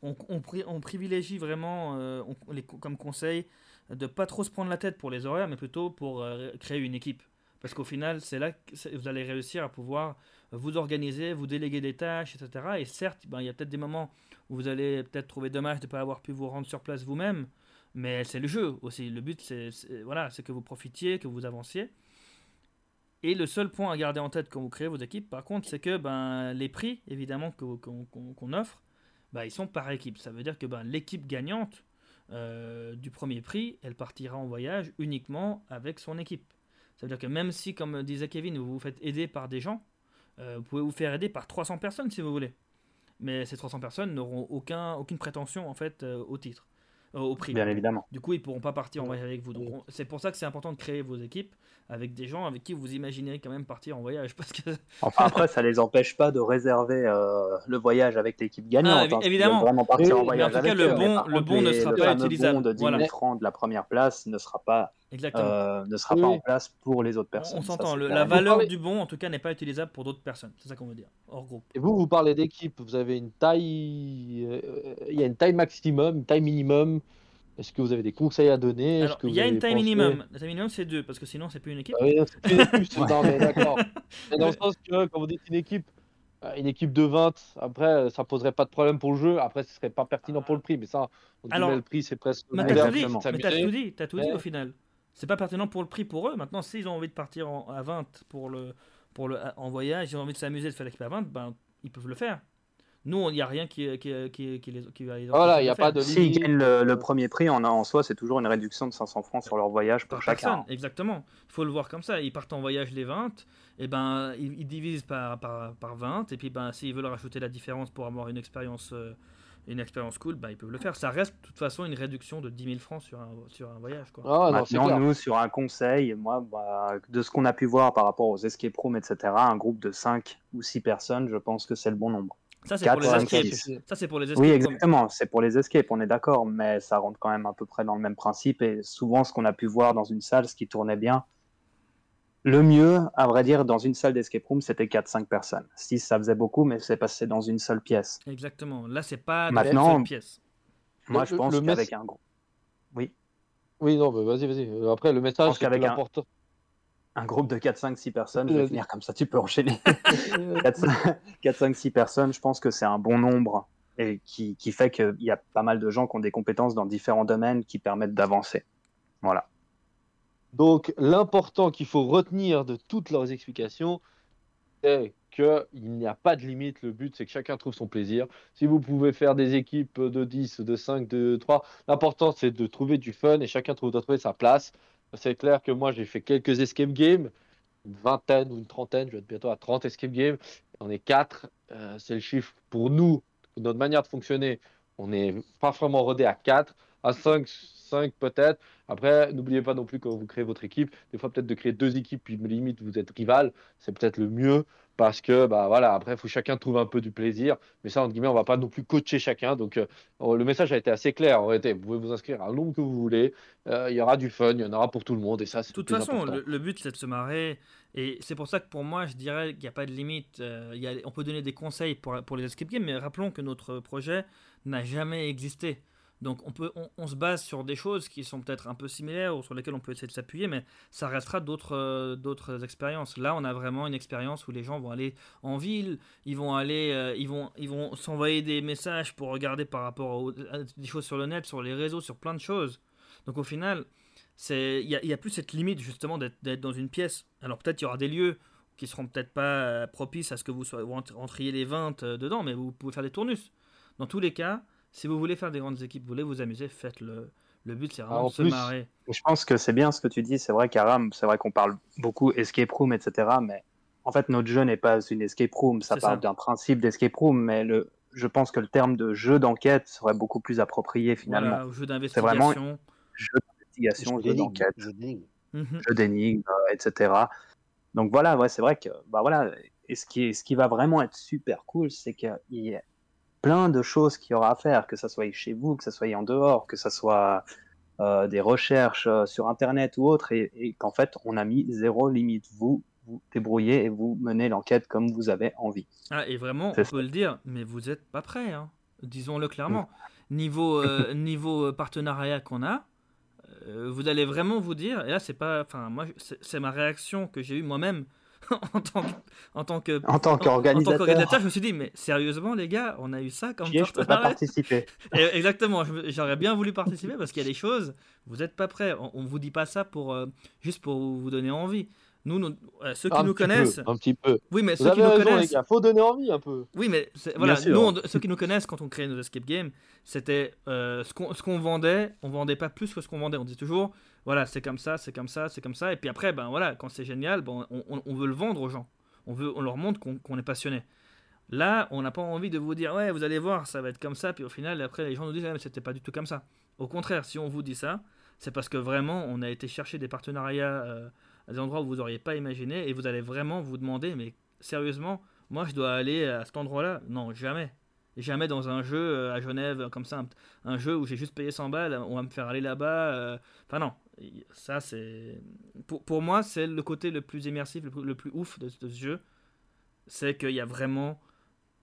on, on, pri- on privilégie vraiment, euh, les, comme conseil, de pas trop se prendre la tête pour les horaires, mais plutôt pour euh, créer une équipe. Parce qu'au final, c'est là que vous allez réussir à pouvoir vous organiser, vous déléguer des tâches, etc. Et certes, ben, il y a peut-être des moments où vous allez peut-être trouver dommage de ne pas avoir pu vous rendre sur place vous-même, mais c'est le jeu aussi. Le but, c'est voilà, c'est que vous profitiez, que vous avanciez. Et le seul point à garder en tête quand vous créez vos équipes, par contre, c'est que ben, les prix, évidemment, qu'on offre, ben, ils sont par équipe. Ça veut dire que ben, l'équipe gagnante euh, du premier prix, elle partira en voyage uniquement avec son équipe. Ça veut dire que même si, comme disait Kevin, vous vous faites aider par des gens, euh, vous pouvez vous faire aider par 300 personnes si vous voulez. Mais ces 300 personnes n'auront aucun, aucune prétention en fait euh, au titre, au prix. Bien évidemment. Du coup, ils pourront pas partir en voyage avec vous. Donc, on- c'est pour ça que c'est important de créer vos équipes avec des gens avec qui vous imaginez quand même partir en voyage. [LAUGHS] Parce que Enfin, après, ça les empêche pas de réserver euh, le voyage avec l'équipe gagnante. Ah, hein, évidemment. vraiment partir Oui, en mais voyage en tout avec cas, le bon- Mais le contre, bon ne les- sera pas fameux utilisable. bon de 10 000 Voilà. francs de la première place ne sera pas, exactement. euh, ne sera Oui, pas en place pour les autres On- personnes. on s'entend. La valeur parlez- du bon, en tout cas, n'est pas utilisable pour d'autres personnes. C'est ça qu'on veut dire. Hors groupe. Et vous, vous parlez d'équipe, vous avez une taille, euh, il y a une taille maximum, une taille minimum. Est-ce que vous avez des conseils à donner? Est-ce Alors, que il y a une taille pensé- minimum. La taille minimum, c'est deux, parce que sinon, c'est plus une équipe. Ah oui, c'est une équipe, [LAUGHS] non mais d'accord. Mais dans le sens que quand vous dites une équipe, euh, une équipe de 20, après ça poserait pas de problème pour le jeu. Après, ce serait pas pertinent pour le prix, mais ça, on Alors, le prix, c'est presque. Mais t'as tout dit, t'as tout dit, t'as tout dit Mais- au final. C'est pas pertinent pour le prix pour eux. Maintenant, s'ils ont envie de partir en- à 20 pour le, pour le, en voyage, ils ont envie de s'amuser, de faire l'équipe à 20, ben, ils peuvent le faire. Nous, il n'y a rien qui, qui, qui, qui les, qui va les Voilà, il n'y a pas de. S'ils gagnent le, le premier prix, en, en soi, c'est toujours une réduction de 500 francs sur leur voyage pour par chacun. personne, exactement. Il faut le voir comme ça. Ils partent en voyage les 20, et ben ils, ils divisent par, par, par 20, et puis ben s'ils veulent rajouter la différence pour avoir une expérience euh, une expérience cool, ben, ils peuvent le faire. Ça reste de toute façon une réduction de 10 000 francs sur un, sur un voyage. Quoi. Ah non, Maintenant, clair. nous, sur un conseil, moi, bah, de ce qu'on a pu voir par rapport aux escape rooms, etc., un groupe de 5 ou 6 personnes, je pense que c'est le bon nombre. Ça, c'est pour les escapes. Ça, c'est pour les escapes. Oui, exactement, c'est pour les escapes, on est d'accord, mais ça rentre quand même à peu près dans le même principe. Et souvent, ce qu'on a pu voir dans une salle, ce qui tournait bien, le mieux, à vrai dire, dans une salle d'escape room, c'était 4-5 personnes. 6, ça faisait beaucoup, mais c'est passé dans une seule pièce. Exactement. Là, c'est pas Maintenant- dans une pièce. Moi, Le- je pense qu'avec un groupe. Oui, Oui, non, mais vas-y, vas-y. Euh, Après, le message, pense c'est que qu'avec un- l'important. un groupe de 4, 5, 6 personnes, je vais finir comme ça, tu peux enchaîner. 4, 5, 6 personnes, je pense que c'est un bon nombre et qui, qui fait qu'il y a pas mal de gens qui ont des compétences dans différents domaines qui permettent d'avancer. Voilà. Donc, l'important qu'il faut retenir de toutes leurs explications, c'est qu'il n'y a pas de limite. Le but, c'est que chacun trouve son plaisir. Si vous pouvez faire des équipes de 10, de 5, de 3, l'important, c'est de trouver du fun et chacun trouve, doit trouver sa place. C'est clair que moi, j'ai fait quelques escape games, une vingtaine ou une trentaine, je vais être bientôt à 30 escape games. On est 4. c'est le chiffre pour nous, notre manière de fonctionner. On n'est pas vraiment rodé à 4. À 5, 5 peut-être. Après, n'oubliez pas non plus quand vous créez votre équipe, des fois peut-être de créer deux équipes, puis limite vous êtes rival, c'est peut-être le mieux parce que bah voilà après il faut chacun trouver un peu du plaisir. Mais ça entre guillemets on va pas non plus coacher chacun. Donc euh, le message a été assez clair. En réalité vous pouvez vous inscrire à nombre que vous voulez. Euh, il y aura du fun il y en aura pour tout le monde et ça c'est de toute façon le, but c'est de se marrer. Et c'est pour ça que pour moi je dirais qu'il n'y a pas de limite. Euh, y a, on peut donner des conseils pour, pour les escape games mais rappelons que notre projet n'a jamais existé donc on, peut, on, se base sur des choses qui sont peut-être un peu similaires ou sur lesquelles on peut essayer de s'appuyer, mais ça restera d'autres, euh, expériences. Là, on a vraiment une expérience où les gens vont aller en ville, ils vont aller, euh, ils vont, ils vont s'envoyer des messages pour regarder par rapport à des choses sur le net, sur les réseaux, sur plein de choses. Donc au final, il n'y a, plus cette limite justement d'être, dans une pièce. Alors peut-être il y aura des lieux qui seront peut-être pas euh, propices à ce que vous, soyez, rentriez les 20 dedans, mais vous pouvez faire des tournus. Dans tous les cas, si vous voulez faire des grandes équipes, vous voulez vous amuser, faites-le. Le but, c'est vraiment de se marrer. Je pense que c'est bien ce que tu dis. C'est vrai qu'Aram, c'est vrai qu'on parle beaucoup escape room, etc. Mais en fait, notre jeu n'est pas une escape room. Ça parle d'un principe d'escape room, mais le, je pense que le terme de jeu d'enquête serait beaucoup plus approprié finalement. Voilà, jeu d'investigation. C'est vraiment jeu d'investigation, jeu d'enquête, jeu d'énigmes, mhm. etc. Donc voilà, ouais, c'est vrai que bah voilà. Et ce qui, est, ce qui va vraiment être super cool, c'est qu'il y a plein de choses qu'il y aura à faire, que ça soit chez vous, que ça soit en dehors, que ça soit euh, des recherches euh, sur Internet ou autre, et, qu'en fait, on a mis zéro limite. Vous vous débrouillez et vous menez l'enquête comme vous avez envie. Ah, et vraiment, on peut le dire, mais vous n'êtes pas prêt, hein. disons-le clairement. Niveau, euh, [LAUGHS] niveau partenariat qu'on a, vous allez vraiment vous dire, et là, c'est pas. Enfin, moi, c'est ma réaction que j'ai eue moi-même [LAUGHS] en tant que, en tant que en tant qu'organisateur, je me suis dit mais sérieusement les gars, on a eu ça comme je peux pas participer. [LAUGHS] exactement, j'aurais bien voulu participer parce qu'il y a des choses, vous n'êtes pas prêts. On, ne vous dit pas ça pour euh, juste pour vous donner envie. Nous, euh, ceux qui nous connaissent, un petit peu. Oui, mais ceux qui nous connaissent, il faut donner envie un peu. Oui, mais voilà, nous, ceux qui nous connaissent quand on crée nos escape games, c'était euh, ce qu'on vendait, on vendait pas plus que ce qu'on vendait. On disait toujours, voilà, c'est comme ça, c'est comme ça, c'est comme ça. Et puis après, ben voilà, quand c'est génial, bon, on, veut le vendre aux gens. On, veut, on leur montre qu'on est passionné. Là, on n'a pas envie de vous dire, ouais, vous allez voir, ça va être comme ça. Puis au final, après, les gens nous disent, ah, mais c'était pas du tout comme ça. Au contraire, si on vous dit ça, c'est parce que vraiment, on a été chercher des partenariats euh, à des endroits où vous n'auriez pas imaginé. Et vous allez vraiment vous demander, mais sérieusement, moi, je dois aller à cet endroit-là? Non, jamais. Jamais dans un jeu euh, à Genève, comme ça, un, jeu où j'ai juste payé 100 balles, on va me faire aller là-bas. Euh, enfin, non, ça, c'est. Pour, pour, moi, c'est le côté le plus immersif, le plus, ouf de, ce jeu. C'est qu'il y a vraiment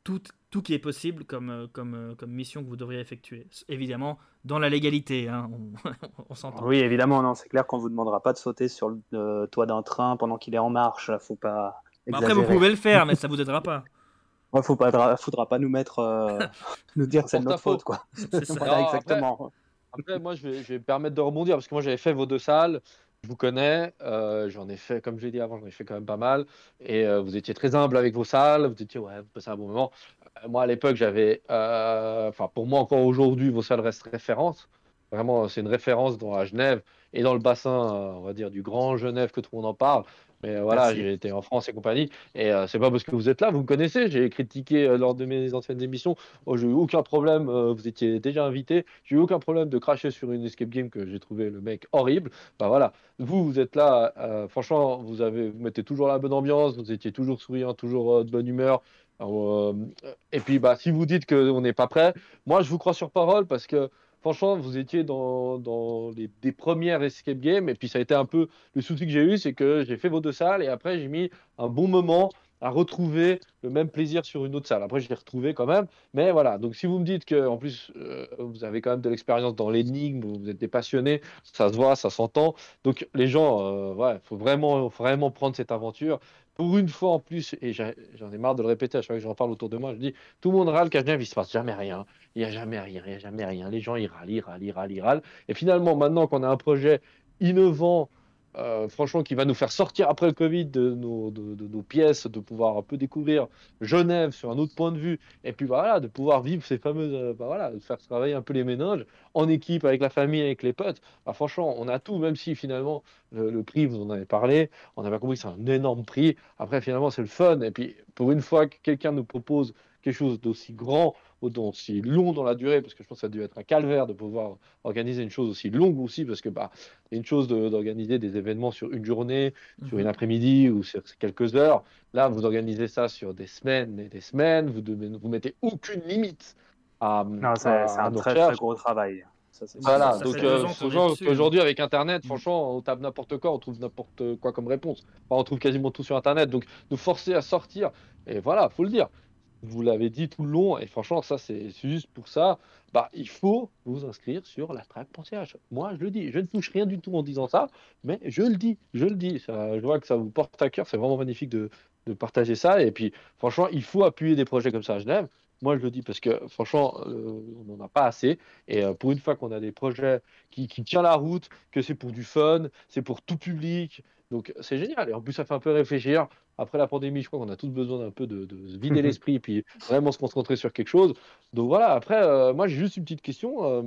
tout, tout qui est possible comme, euh, comme, euh, comme mission que vous devriez effectuer. Évidemment, dans la légalité, hein, on, [LAUGHS] s'entend. Oui, évidemment, non, c'est clair qu'on vous demandera pas de sauter sur le euh, toit d'un train pendant qu'il est en marche. Faut pas. Bah, après, vous pouvez le faire, mais ça vous aidera pas. [LAUGHS] Ouais, faut pas, faudra pas nous mettre, [LAUGHS] nous dire que c'est notre faute, quoi. C'est ça. exactement. Après, moi, je vais, me permettre de rebondir parce que moi, j'avais fait vos deux salles. Je vous connais, euh, j'en ai fait, comme je l'ai dit avant, j'en ai fait quand même pas mal. Et euh, vous étiez très humble avec vos salles. Vous étiez, ouais, vous passez un bon moment. Euh, moi, à l'époque, j'avais, enfin, pour moi, encore aujourd'hui, vos salles restent référence. Vraiment, c'est une référence dans la Genève et dans le bassin, on va dire, du Grand Genève que tout le monde en parle. Mais voilà, j'ai été en France et compagnie. Et euh, c'est pas parce que vous êtes là, vous me connaissez. J'ai critiqué euh, lors de mes anciennes émissions. Oh, j'ai eu aucun problème. Euh, vous étiez déjà invité. J'ai eu aucun problème de cracher sur une escape game que j'ai trouvé le mec horrible. Bah voilà, vous, vous êtes là. franchement, vous avez, vous mettez toujours la bonne ambiance. Vous étiez toujours souriant, toujours de bonne humeur. et puis, bah, si vous dites qu'on n'est pas prêt, moi, je vous crois sur parole parce que franchement, vous étiez dans, les des premières escape games. Et puis, ça a été un peu le souci que j'ai eu, c'est que j'ai fait vos deux salles et après, j'ai mis un bon moment à retrouver le même plaisir sur une autre salle. Après, je l'ai retrouvé quand même. Mais voilà, donc si vous me dites que en plus, euh, vous avez quand même de l'expérience dans l'énigme, vous êtes des passionnés, ça se voit, ça s'entend. Donc les gens, euh, faut vraiment, vraiment prendre cette aventure pour une fois en plus, et j'en ai marre de le répéter à chaque fois que j'en parle autour de moi, je dis tout le monde râle qu'à Genève, il se passe jamais rien. Il n'y a jamais rien, il n'y a jamais rien. Les gens, ils râlent, ils râlent, ils râlent, ils râlent. Et finalement, maintenant qu'on a un projet innovant, euh, franchement, qui va nous faire sortir après le Covid de nos, de, nos, pièces, de pouvoir un peu découvrir Genève sur un autre point de vue, et puis voilà, de pouvoir vivre ces fameuses, euh, bah voilà, de faire travailler un peu les ménages en équipe, avec la famille, avec les potes. Bah, franchement, on a tout, même si finalement le, prix, vous en avez parlé, on avait compris que c'est un énorme prix. Après, finalement, c'est le fun. Et puis, pour une fois que quelqu'un nous propose quelque chose d'aussi grand, aussi long dans la durée, parce que je pense que ça a dû être un calvaire de pouvoir organiser une chose aussi longue aussi, parce que bah, une chose d'organiser des événements sur une journée, sur une mhm. après-midi ou sur quelques heures. Là, vous organisez ça sur des semaines et des semaines, vous ne vous mettez aucune limite à. Non, c'est un très, très gros travail. voilà, donc euh, aujourd'hui avec Internet, mm. franchement, on tape n'importe quoi, on trouve n'importe quoi comme réponse. on trouve quasiment tout sur Internet, donc nous forcer à sortir, et voilà, faut le dire vous l'avez dit tout le long, et franchement, ça, c'est juste pour ça. Bah, il faut vous inscrire sur la track.ch. Moi, je le dis, je ne touche rien du tout en disant ça, mais je le dis, je le dis. Je vois que ça vous porte à cœur, c'est vraiment magnifique de, de, partager ça. Et puis, franchement, il faut appuyer des projets comme ça à Genève. Moi, je le dis parce que, franchement, euh, on n'en a pas assez. Et euh, pour une fois qu'on a des projets qui, qui tiennent la route, que c'est pour du fun, c'est pour tout public, donc c'est génial. Et en plus, ça fait un peu réfléchir après la pandémie, je crois qu'on a tous besoin d'un peu de, se vider l'esprit et puis vraiment se concentrer sur quelque chose. Donc voilà, après, euh, moi j'ai juste une petite question. Euh,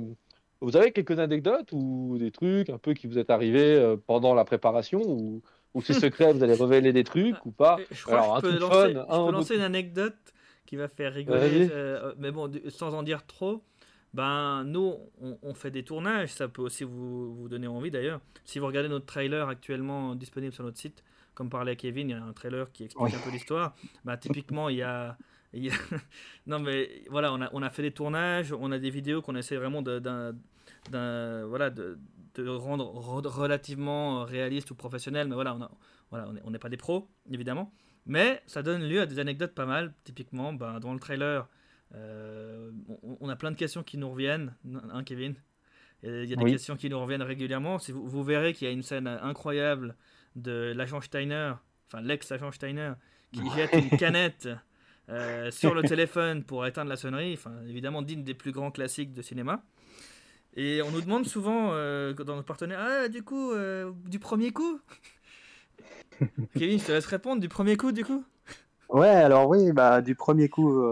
vous avez quelques anecdotes ou des trucs un peu qui vous est arrivé euh, pendant la préparation ou, ou c'est secret, vous allez révéler des trucs ou pas? Je crois que je peux, lancer, lancer une anecdote qui va faire rigoler, mais bon, sans en dire trop. Ben, nous, on, fait des tournages, ça peut aussi vous, vous donner envie d'ailleurs. Si vous regardez notre trailer actuellement disponible sur notre site, comme parlait Kevin, il y a un trailer qui explique un peu l'histoire. Bah, typiquement, il y a. [LAUGHS] non, mais voilà, on a, on a fait des tournages, on a des vidéos qu'on essaie vraiment de, voilà, de, de, rendre relativement réaliste ou professionnel. Mais voilà, on voilà, on n'est pas des pros, évidemment. Mais ça donne lieu à des anecdotes pas mal. Typiquement, ben, dans le trailer, euh, on, a plein de questions qui nous reviennent. Hein, Kevin? Il y a des questions qui nous reviennent régulièrement. Si vous, vous verrez qu'il y a une scène incroyable de l'agent Steiner, enfin l'ex-agent Steiner, qui jette une [LAUGHS] canette euh, sur le [LAUGHS] téléphone pour éteindre la sonnerie, enfin évidemment digne des plus grands classiques de cinéma. Et on nous demande souvent euh, dans nos partenaires, ah du coup, euh, du premier coup? [LAUGHS] Kevin, je te laisse répondre, du premier coup du coup? Ouais, alors oui, bah du premier coup,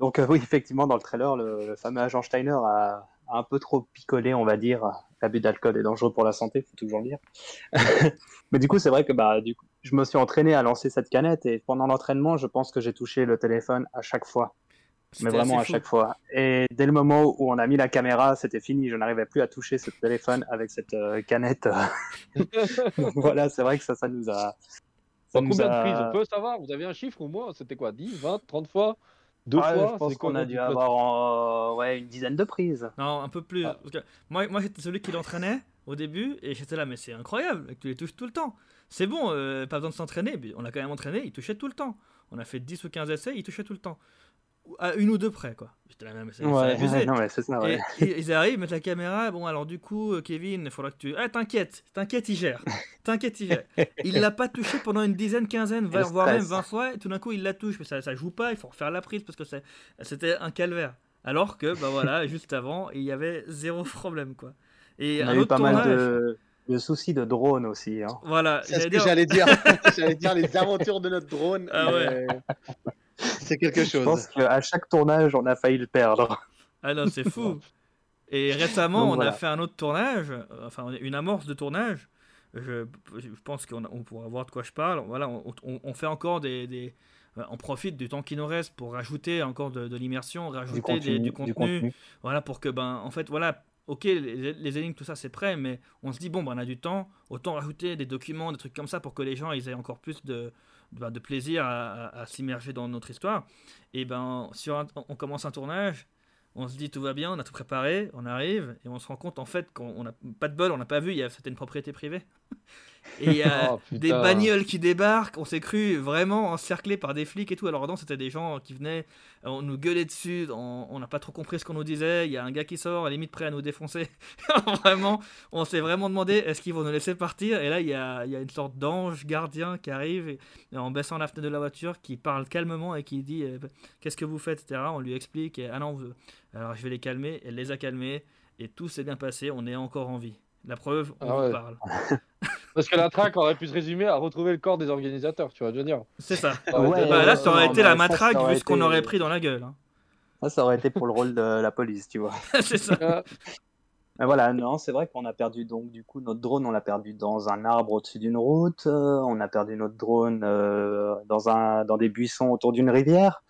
donc oui, effectivement, dans le trailer, le, fameux agent Steiner a, a, un peu trop picolé, on va dire, l'abus d'alcool est dangereux pour la santé, faut toujours le dire. [LAUGHS] Mais du coup, c'est vrai que bah, du coup, je me suis entraîné à lancer cette canette et pendant l'entraînement, je pense que j'ai touché le téléphone à chaque fois. Mais vraiment à chaque fois. Et dès le moment où on a mis la caméra, c'était fini. Je n'arrivais plus à toucher ce téléphone avec cette euh, canette. [LAUGHS] [LAUGHS] voilà, c'est vrai que ça, ça nous a. Ça combien de prises On peut savoir Vous avez un chiffre ou moi C'était quoi 10, 20, 30 fois? Deux fois, je pense qu'on a dû avoir ouais, une dizaine de prises. Non, un peu plus. Ah. moi, moi j'étais celui qui l'entraînait au début et j'étais là, mais c'est incroyable, tu les touches tout le temps. C'est bon, euh, pas besoin de s'entraîner, on a quand même entraîné, il touchait tout le temps. On a fait 10 ou 15 essais, il touchait tout le temps à une ou deux près, quoi. Mais c'est ouais, non, mais c'est ça, ouais. ils arrivent, mettent la caméra, bon, alors du coup, euh, Kevin, il faudra que tu. Ah, t'inquiète, t'inquiète, il gère. T'inquiète, il gère. Il l'a pas touché pendant une dizaine, quinzaine, voire même 20 fois, et tout d'un coup, il la touche, mais ça, ça joue pas, il faut refaire la prise parce que c'était un calvaire. Alors que, bah voilà, [LAUGHS] juste avant, il y avait zéro problème, quoi. Et On a eu pas mal de le souci de drone aussi. Hein. Voilà. C'est ce que j'allais dire. [LAUGHS] j'allais dire les aventures de notre drone. Ah ouais. [LAUGHS] c'est quelque chose. Je pense qu'à chaque tournage, on a failli le perdre. Ah non, c'est fou. [LAUGHS] Et récemment, on a fait un autre tournage, enfin une amorce de tournage. Je, je pense qu'on on pourra voir de quoi je parle. Voilà, on, on, fait encore des, des, on profite du temps qui nous reste pour rajouter encore de, l'immersion, rajouter du contenu, Voilà, pour que ben, en fait, voilà, ok, les, les, énigmes, tout ça, c'est prêt, mais on se dit bon, ben, on a du temps, autant rajouter des documents, des trucs comme ça pour que les gens ils aient encore plus de bah, de plaisir à, s'immerger dans notre histoire. Et ben, sur on commence un tournage, on se dit tout va bien, on a tout préparé, on arrive et on se rend compte en fait qu'on n'a pas de bol, on n'a pas vu, c'était une propriété privée. Et il y a [LAUGHS] oh, des bagnoles qui débarquent. On s'est cru vraiment encerclé par des flics et tout. Alors non, c'était des gens qui venaient, on nous gueulait dessus. On n'a pas trop compris ce qu'on nous disait. Il y a un gars qui sort, à la limite prêt à nous défoncer. [LAUGHS] vraiment, on s'est vraiment demandé est-ce qu'ils vont nous laisser partir? Et là, il y a, il y a une sorte d'ange gardien qui arrive et, en baissant la fenêtre de la voiture, qui parle calmement et qui dit euh, qu'est-ce que vous faites, etc. On lui explique. Et, ah non, alors je vais les calmer. Elle les a calmés et tout s'est bien passé. On est encore en vie. La preuve, on ah parle. [LAUGHS] Parce que la traque aurait pu se résumer à retrouver le corps des organisateurs, tu vois, je veux dire. C'est ça. Bah, là, ça aurait été la matraque vu ce qu'on aurait pris dans la gueule. Hein. ça aurait été pour le rôle de la police, tu vois. [LAUGHS] c'est ça. Mais voilà, non, c'est vrai qu'on a perdu donc du coup notre drone, on l'a perdu dans un arbre au-dessus d'une route, euh, on a perdu notre drone euh, dans un dans des buissons autour d'une rivière.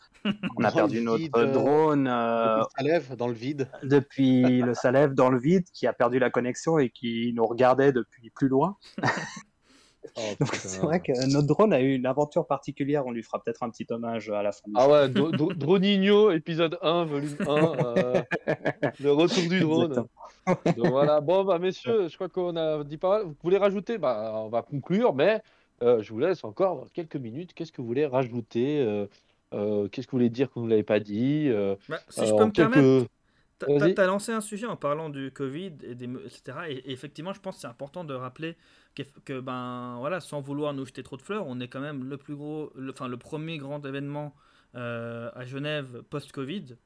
On a perdu le notre vide, euh, drone euh, Ça lève dans le vide. depuis le Salève dans le vide, qui a perdu la connexion et qui nous regardait depuis plus loin. Oh, [LAUGHS] Donc c'est vrai que notre drone a eu une aventure particulière. On lui fera peut-être un petit hommage à la fin. Ah ouais, Dro- Dro- Droninho, épisode 1, volume 1, euh, [LAUGHS] le retour du drone. Donc voilà, bon bah messieurs, je crois qu'on a dit pas mal. Vous voulez rajouter? Bah on va conclure, mais euh, je vous laisse encore quelques minutes. Qu'est-ce que vous voulez rajouter euh, euh, Qu'est-ce que vous voulez dire que vous ne l'avez pas dit euh, Bah, si euh, je peux en me permettre, quelques- Vas-y. T'as t'as lancé un sujet en parlant du Covid, et des, etc. Et, et effectivement, je pense que c'est important de rappeler que, que, ben, voilà, sans vouloir nous jeter trop de fleurs, on est quand même le plus gros, le, enfin, le premier grand événement euh, à Genève post-Covid.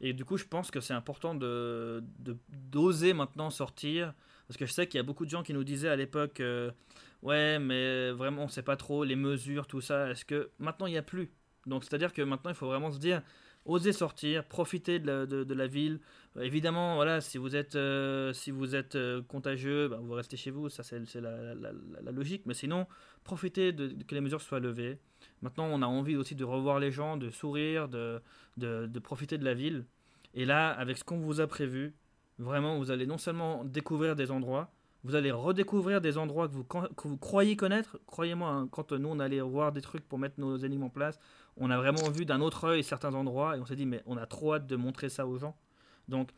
Et du coup, je pense que c'est important de de- d'oser maintenant sortir. Parce que je sais qu'il y a beaucoup de gens qui nous disaient à l'époque, euh, ouais, mais vraiment, on sait pas trop les mesures, tout ça. Est-ce que maintenant, il n'y a plus? Donc, c'est-à-dire que maintenant, il faut vraiment se dire, osez sortir, profitez de la, de- la ville. Euh, Évidemment, voilà, si vous êtes, euh, si vous êtes euh, contagieux, bah, vous restez chez vous, ça c'est la, la- la- logique. Mais sinon, profitez de, que les mesures soient levées. Maintenant, on a envie aussi de revoir les gens, de sourire, de, de profiter de la ville. Et là, avec ce qu'on vous a prévu, vraiment, vous allez non seulement découvrir des endroits, vous allez redécouvrir des endroits que vous, croyez connaître. Croyez-moi, hein, quand nous on allait voir des trucs pour mettre nos énigmes en place, on a vraiment vu d'un autre œil certains endroits et on s'est dit, mais on a trop hâte de montrer ça aux gens. Donc,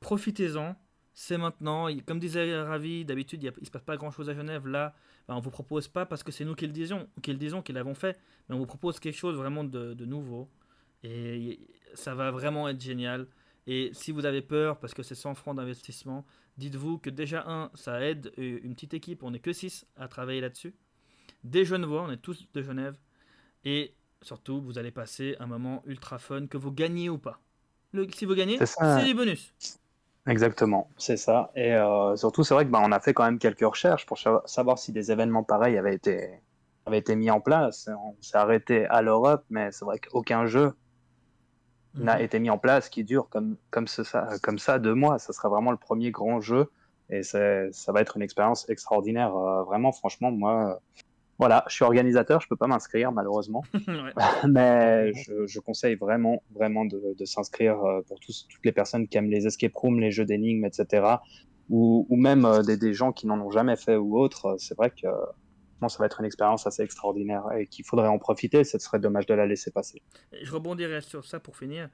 profitez-en. C'est maintenant. Comme disait Ravi, d'habitude, il ne se passe pas grand-chose à Genève. Là, ben, on ne vous propose pas parce que c'est nous qui le disions, qui le disons, qui l'avons fait. Mais on vous propose quelque chose vraiment de, de nouveau. Et ça va vraiment être génial. Et si vous avez peur, parce que c'est 100 francs d'investissement, dites-vous que déjà, un, ça aide une petite équipe, on n'est que 6 à travailler là-dessus. Des Genevois, on est tous de Genève. Et surtout, vous allez passer un moment ultra fun, que vous gagnez ou pas. Le- si vous gagnez, C'est les bonus. Exactement, c'est ça. Et euh, surtout, c'est vrai que bah, on a fait quand même quelques recherches pour sa- savoir si des événements pareils avaient été, avaient été mis en place. On s'est arrêté à l'Europe, mais c'est vrai qu'aucun jeu n'a Mhm. été mis en place qui dure comme, comme, ce- ça, comme ça deux mois. Ça sera vraiment le premier grand jeu et ça va être une expérience extraordinaire. Euh, vraiment, franchement, moi, euh, voilà, je suis organisateur, je peux pas m'inscrire malheureusement, [LAUGHS] Ouais. [LAUGHS] mais je, je conseille vraiment, vraiment de, de s'inscrire euh, pour tous, toutes les personnes qui aiment les escape rooms, les jeux d'énigmes, etc. Ou, ou même des, des gens qui n'en ont jamais fait ou autres. C'est vrai que bon, ça va être une expérience assez extraordinaire et qu'il faudrait en profiter. Ce serait dommage de la laisser passer. Je rebondirai sur ça pour finir.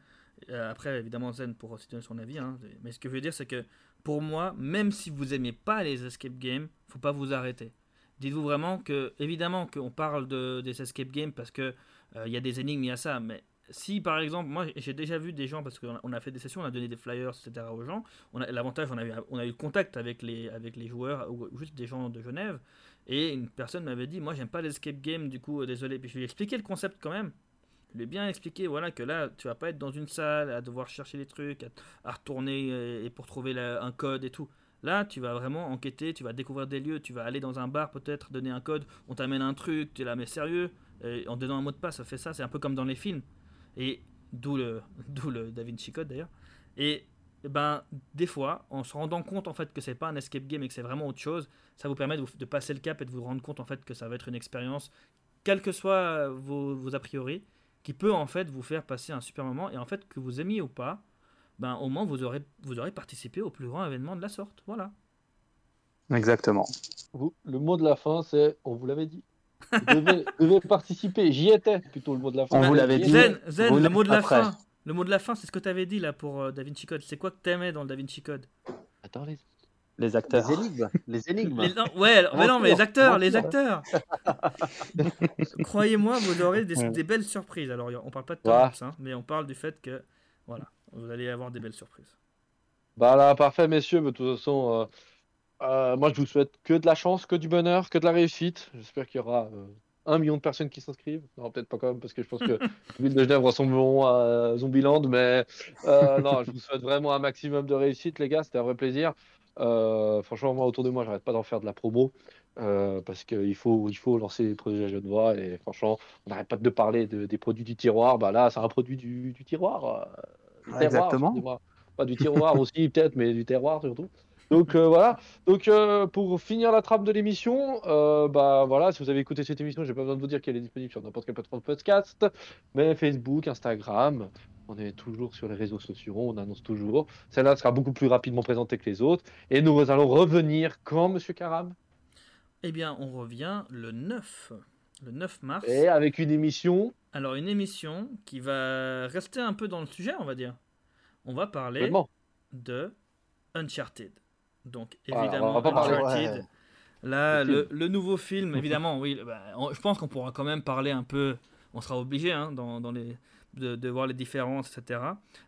Euh, après, évidemment, Zen pour aussi donner son avis. hein. Mais ce que je veux dire, c'est que pour moi, même si vous aimez pas les escape games, faut pas vous arrêter. Dites-vous vraiment que, évidemment, qu'on parle de, des escape games parce que euh, il y a des énigmes, il y a ça. Mais si, par exemple, moi, j'ai déjà vu des gens parce qu'on a, fait des sessions, on a donné des flyers, etc. aux gens. L'avantage, on a eu, on a eu contact avec les, avec les joueurs ou juste des gens de Genève. Et une personne m'avait dit, moi, j'aime pas les escape games, du coup, euh, désolé. Puis je lui ai expliqué le concept quand même. Je lui ai bien expliqué voilà, que là, tu vas pas être dans une salle à devoir chercher les trucs, à, retourner euh, et pour trouver un code et tout. Là, tu vas vraiment enquêter, tu vas découvrir des lieux, tu vas aller dans un bar peut-être, donner un code, on t'amène un truc, tu es là, mais sérieux, et en donnant un mot de passe, ça fait ça, c'est un peu comme dans les films. Et d'où le, [LAUGHS] d'où le Da Vinci Code d'ailleurs. Et eh ben, des fois, en se rendant compte en fait que c'est pas un escape game et que c'est vraiment autre chose, ça vous permet de, vous- de passer le cap et de vous rendre compte en fait que ça va être une expérience, quels que soient vos, vos a priori, qui peut en fait vous faire passer un super moment et en fait que vous aimiez ou pas, ben au moins vous aurez, vous aurez participé au plus grand événement de la sorte. Voilà. Exactement. Vous, le mot de la fin, c'est on vous l'avait dit. Vous devez, devez participer. J'y étais plutôt le mot de la fin. On vous l'avait dit. Zen, Zen, vous le mot de la après. fin. Le mot de la fin, c'est ce que tu avais dit là pour euh, Da Vinci Code. C'est quoi que t'aimais dans le Da Vinci Code? Attends, les- Les acteurs. Les énigmes. Les énigmes. Les- non, Ouais, mais non, mais les acteurs, les acteurs. [LAUGHS] Croyez-moi, vous aurez des, Ouais. des belles surprises. Alors, on parle pas de Ouais. Tom Hanks, hein, mais on parle du fait que, voilà, vous allez avoir des belles surprises. Bah là, parfait, messieurs. De toute façon, euh, euh, moi, je vous souhaite que de la chance, que du bonheur, que de la réussite. J'espère qu'il y aura euh, un million de personnes qui s'inscrivent. Non, peut-être pas quand même, parce que je pense que [LAUGHS] ville de Genève ressembleront à Zombieland. Mais euh, non, je vous souhaite vraiment un maximum de réussite, les gars. C'était un vrai plaisir. Euh, franchement, moi, autour de moi, j'arrête pas d'en faire de la promo. euh, parce qu'il faut, il faut lancer les produits à Genevois. Et franchement, on n'arrête pas de parler de- des produits du tiroir. Bah là, c'est un produit du, du tiroir. du terroir, Exactement. Pas du tiroir [LAUGHS] aussi, peut-être, mais du terroir surtout. Donc euh, voilà. Donc euh, pour finir la trame de l'émission, euh, bah voilà, si vous avez écouté cette émission, j'ai pas besoin de vous dire qu'elle est disponible sur n'importe quelle plateforme de podcast, mais Facebook, Instagram, on est toujours sur les réseaux sociaux, on annonce toujours. Celle-là sera beaucoup plus rapidement présentée que les autres. Et nous allons revenir quand, Monsieur Karam? Eh bien, on revient le 9, le 9 mars. Et avec une émission. Alors une émission qui va rester un peu dans le sujet, on va dire. On va parler Vraiment. de Uncharted. Donc Voilà, évidemment, on va pas parler- Uncharted. Ouais. Là, Le nouveau film, évidemment, oui. bah, on- je pense qu'on pourra quand même parler un peu. On sera obligé hein, dans, dans les, de, de voir les différences, etc.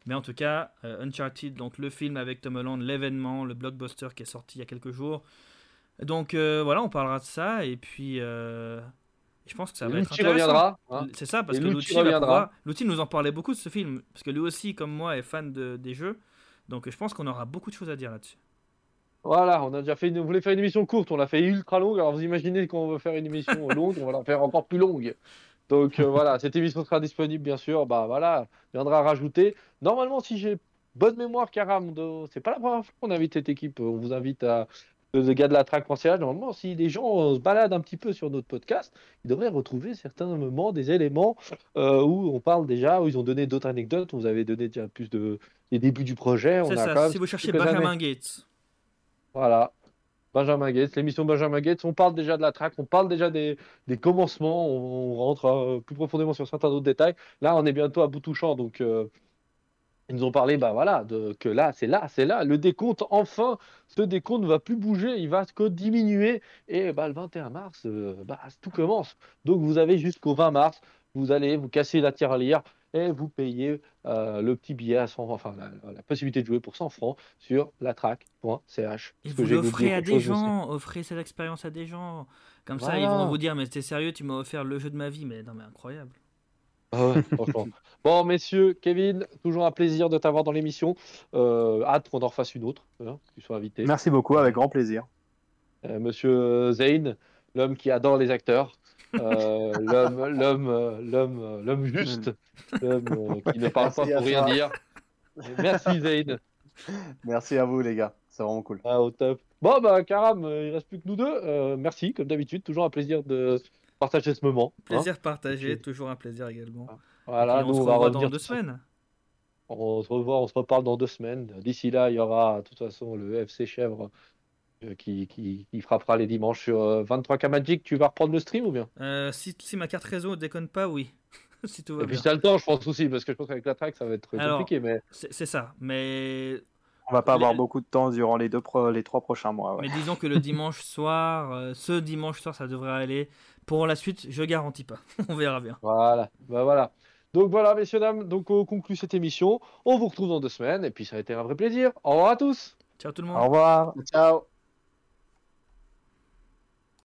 Mais en tout cas, euh, Uncharted, donc le film avec Tom Holland, l'événement, le blockbuster qui est sorti il y a quelques jours. Donc euh, voilà, on parlera de ça et puis euh, je pense que ça va être intéressant. reviendra. hein. C'est ça, parce Et que Lucci reviendra. Lucci nous en parlait beaucoup de ce film, parce que lui aussi, comme moi, est fan de- des jeux. Donc je pense qu'on aura beaucoup de choses à dire là-dessus. Voilà, on a déjà fait une... on voulait faire une émission courte, on l'a fait ultra longue. Alors vous imaginez qu'on veut faire une émission [LAUGHS] longue, on va la faire encore plus longue. Donc euh, voilà, cette émission sera disponible bien sûr. Bah voilà, viendra rajouter. Normalement, si j'ai bonne mémoire, Karam, de- c'est pas la première fois qu'on invite cette équipe. On vous invite à le gars de la track.ch. Normalement, si les gens euh, se baladent un petit peu sur notre podcast, ils devraient retrouver certains moments, des éléments euh, où on parle déjà, où ils ont donné d'autres anecdotes. On vous avait donné déjà plus de les débuts du projet. C'est ça, quand même si vous cherchez Benjamin années. Gates. Voilà. Benjamin Gates, l'émission Benjamin Gates, on parle déjà de la track, on parle déjà des, des commencements, on, rentre euh, plus profondément sur certains autres détails. Là, on est bientôt à bout touchant, donc euh, ils nous ont parlé, bah voilà, que là, c'est là, c'est là, le décompte, enfin, ce décompte ne va plus bouger, il va que diminuer, et bah, le 21 mars, euh, bah, tout commence. Donc vous avez jusqu'au 20 mars, vous allez vous casser la tirelire et vous payez euh, le petit billet à 100, enfin la, la possibilité de jouer pour 100 francs sur latrack.ch. Et vous l'offrez à des gens, offrez cette expérience à des gens. Comme ça, ils vont vous dire, mais t'es sérieux, tu m'as offert le jeu de ma vie. Mais non, mais incroyable. Ah ouais, [LAUGHS] franchement. Bon, messieurs, Kevin, toujours un plaisir de t'avoir dans l'émission. Euh, hâte qu'on en refasse une autre, hein, que tu sois invité. Merci beaucoup, avec grand plaisir. Euh, Monsieur Zane, l'homme qui adore les acteurs, l'homme, l'homme, euh, l'homme, euh, l'homme juste, l'homme euh, qui ne parle pas Merci pour rien toi. dire. Merci Zane. Merci à vous, les gars. C'est vraiment cool. Ah, au top. Bon, bah, Karam, euh, il reste plus que nous deux. Euh, merci, comme d'habitude. Toujours un plaisir de partager ce moment. hein. Plaisir partagé, Ok. toujours un plaisir également. Voilà, Et on nous, se on va revoit dans deux semaines. On se revoit, on se reparle dans deux semaines. D'ici là, il y aura de toute façon le FC Chèvre euh, qui, qui, qui frappera les dimanches sur euh, 23K Magic. Tu vas reprendre le stream ou bien? Euh, si, si ma carte réseau déconne pas, oui. [LAUGHS] si tout va Et puis si t'as le temps, je pense aussi, parce que je pense qu'avec la track, ça va être Alors, compliqué. Mais C'est ça. Mais, On va pas avoir beaucoup de temps durant les, deux pro- les trois prochains mois. ouais. mais disons que le dimanche [LAUGHS] soir, euh, ce dimanche soir, ça devrait aller. Pour la suite, je garantis pas. [LAUGHS] on verra bien. voilà, bah voilà. Donc voilà, messieurs, dames, donc on conclut cette émission. On vous retrouve dans deux semaines, et puis ça a été un vrai plaisir. Au revoir à tous Ciao tout le monde. Au revoir. Ciao.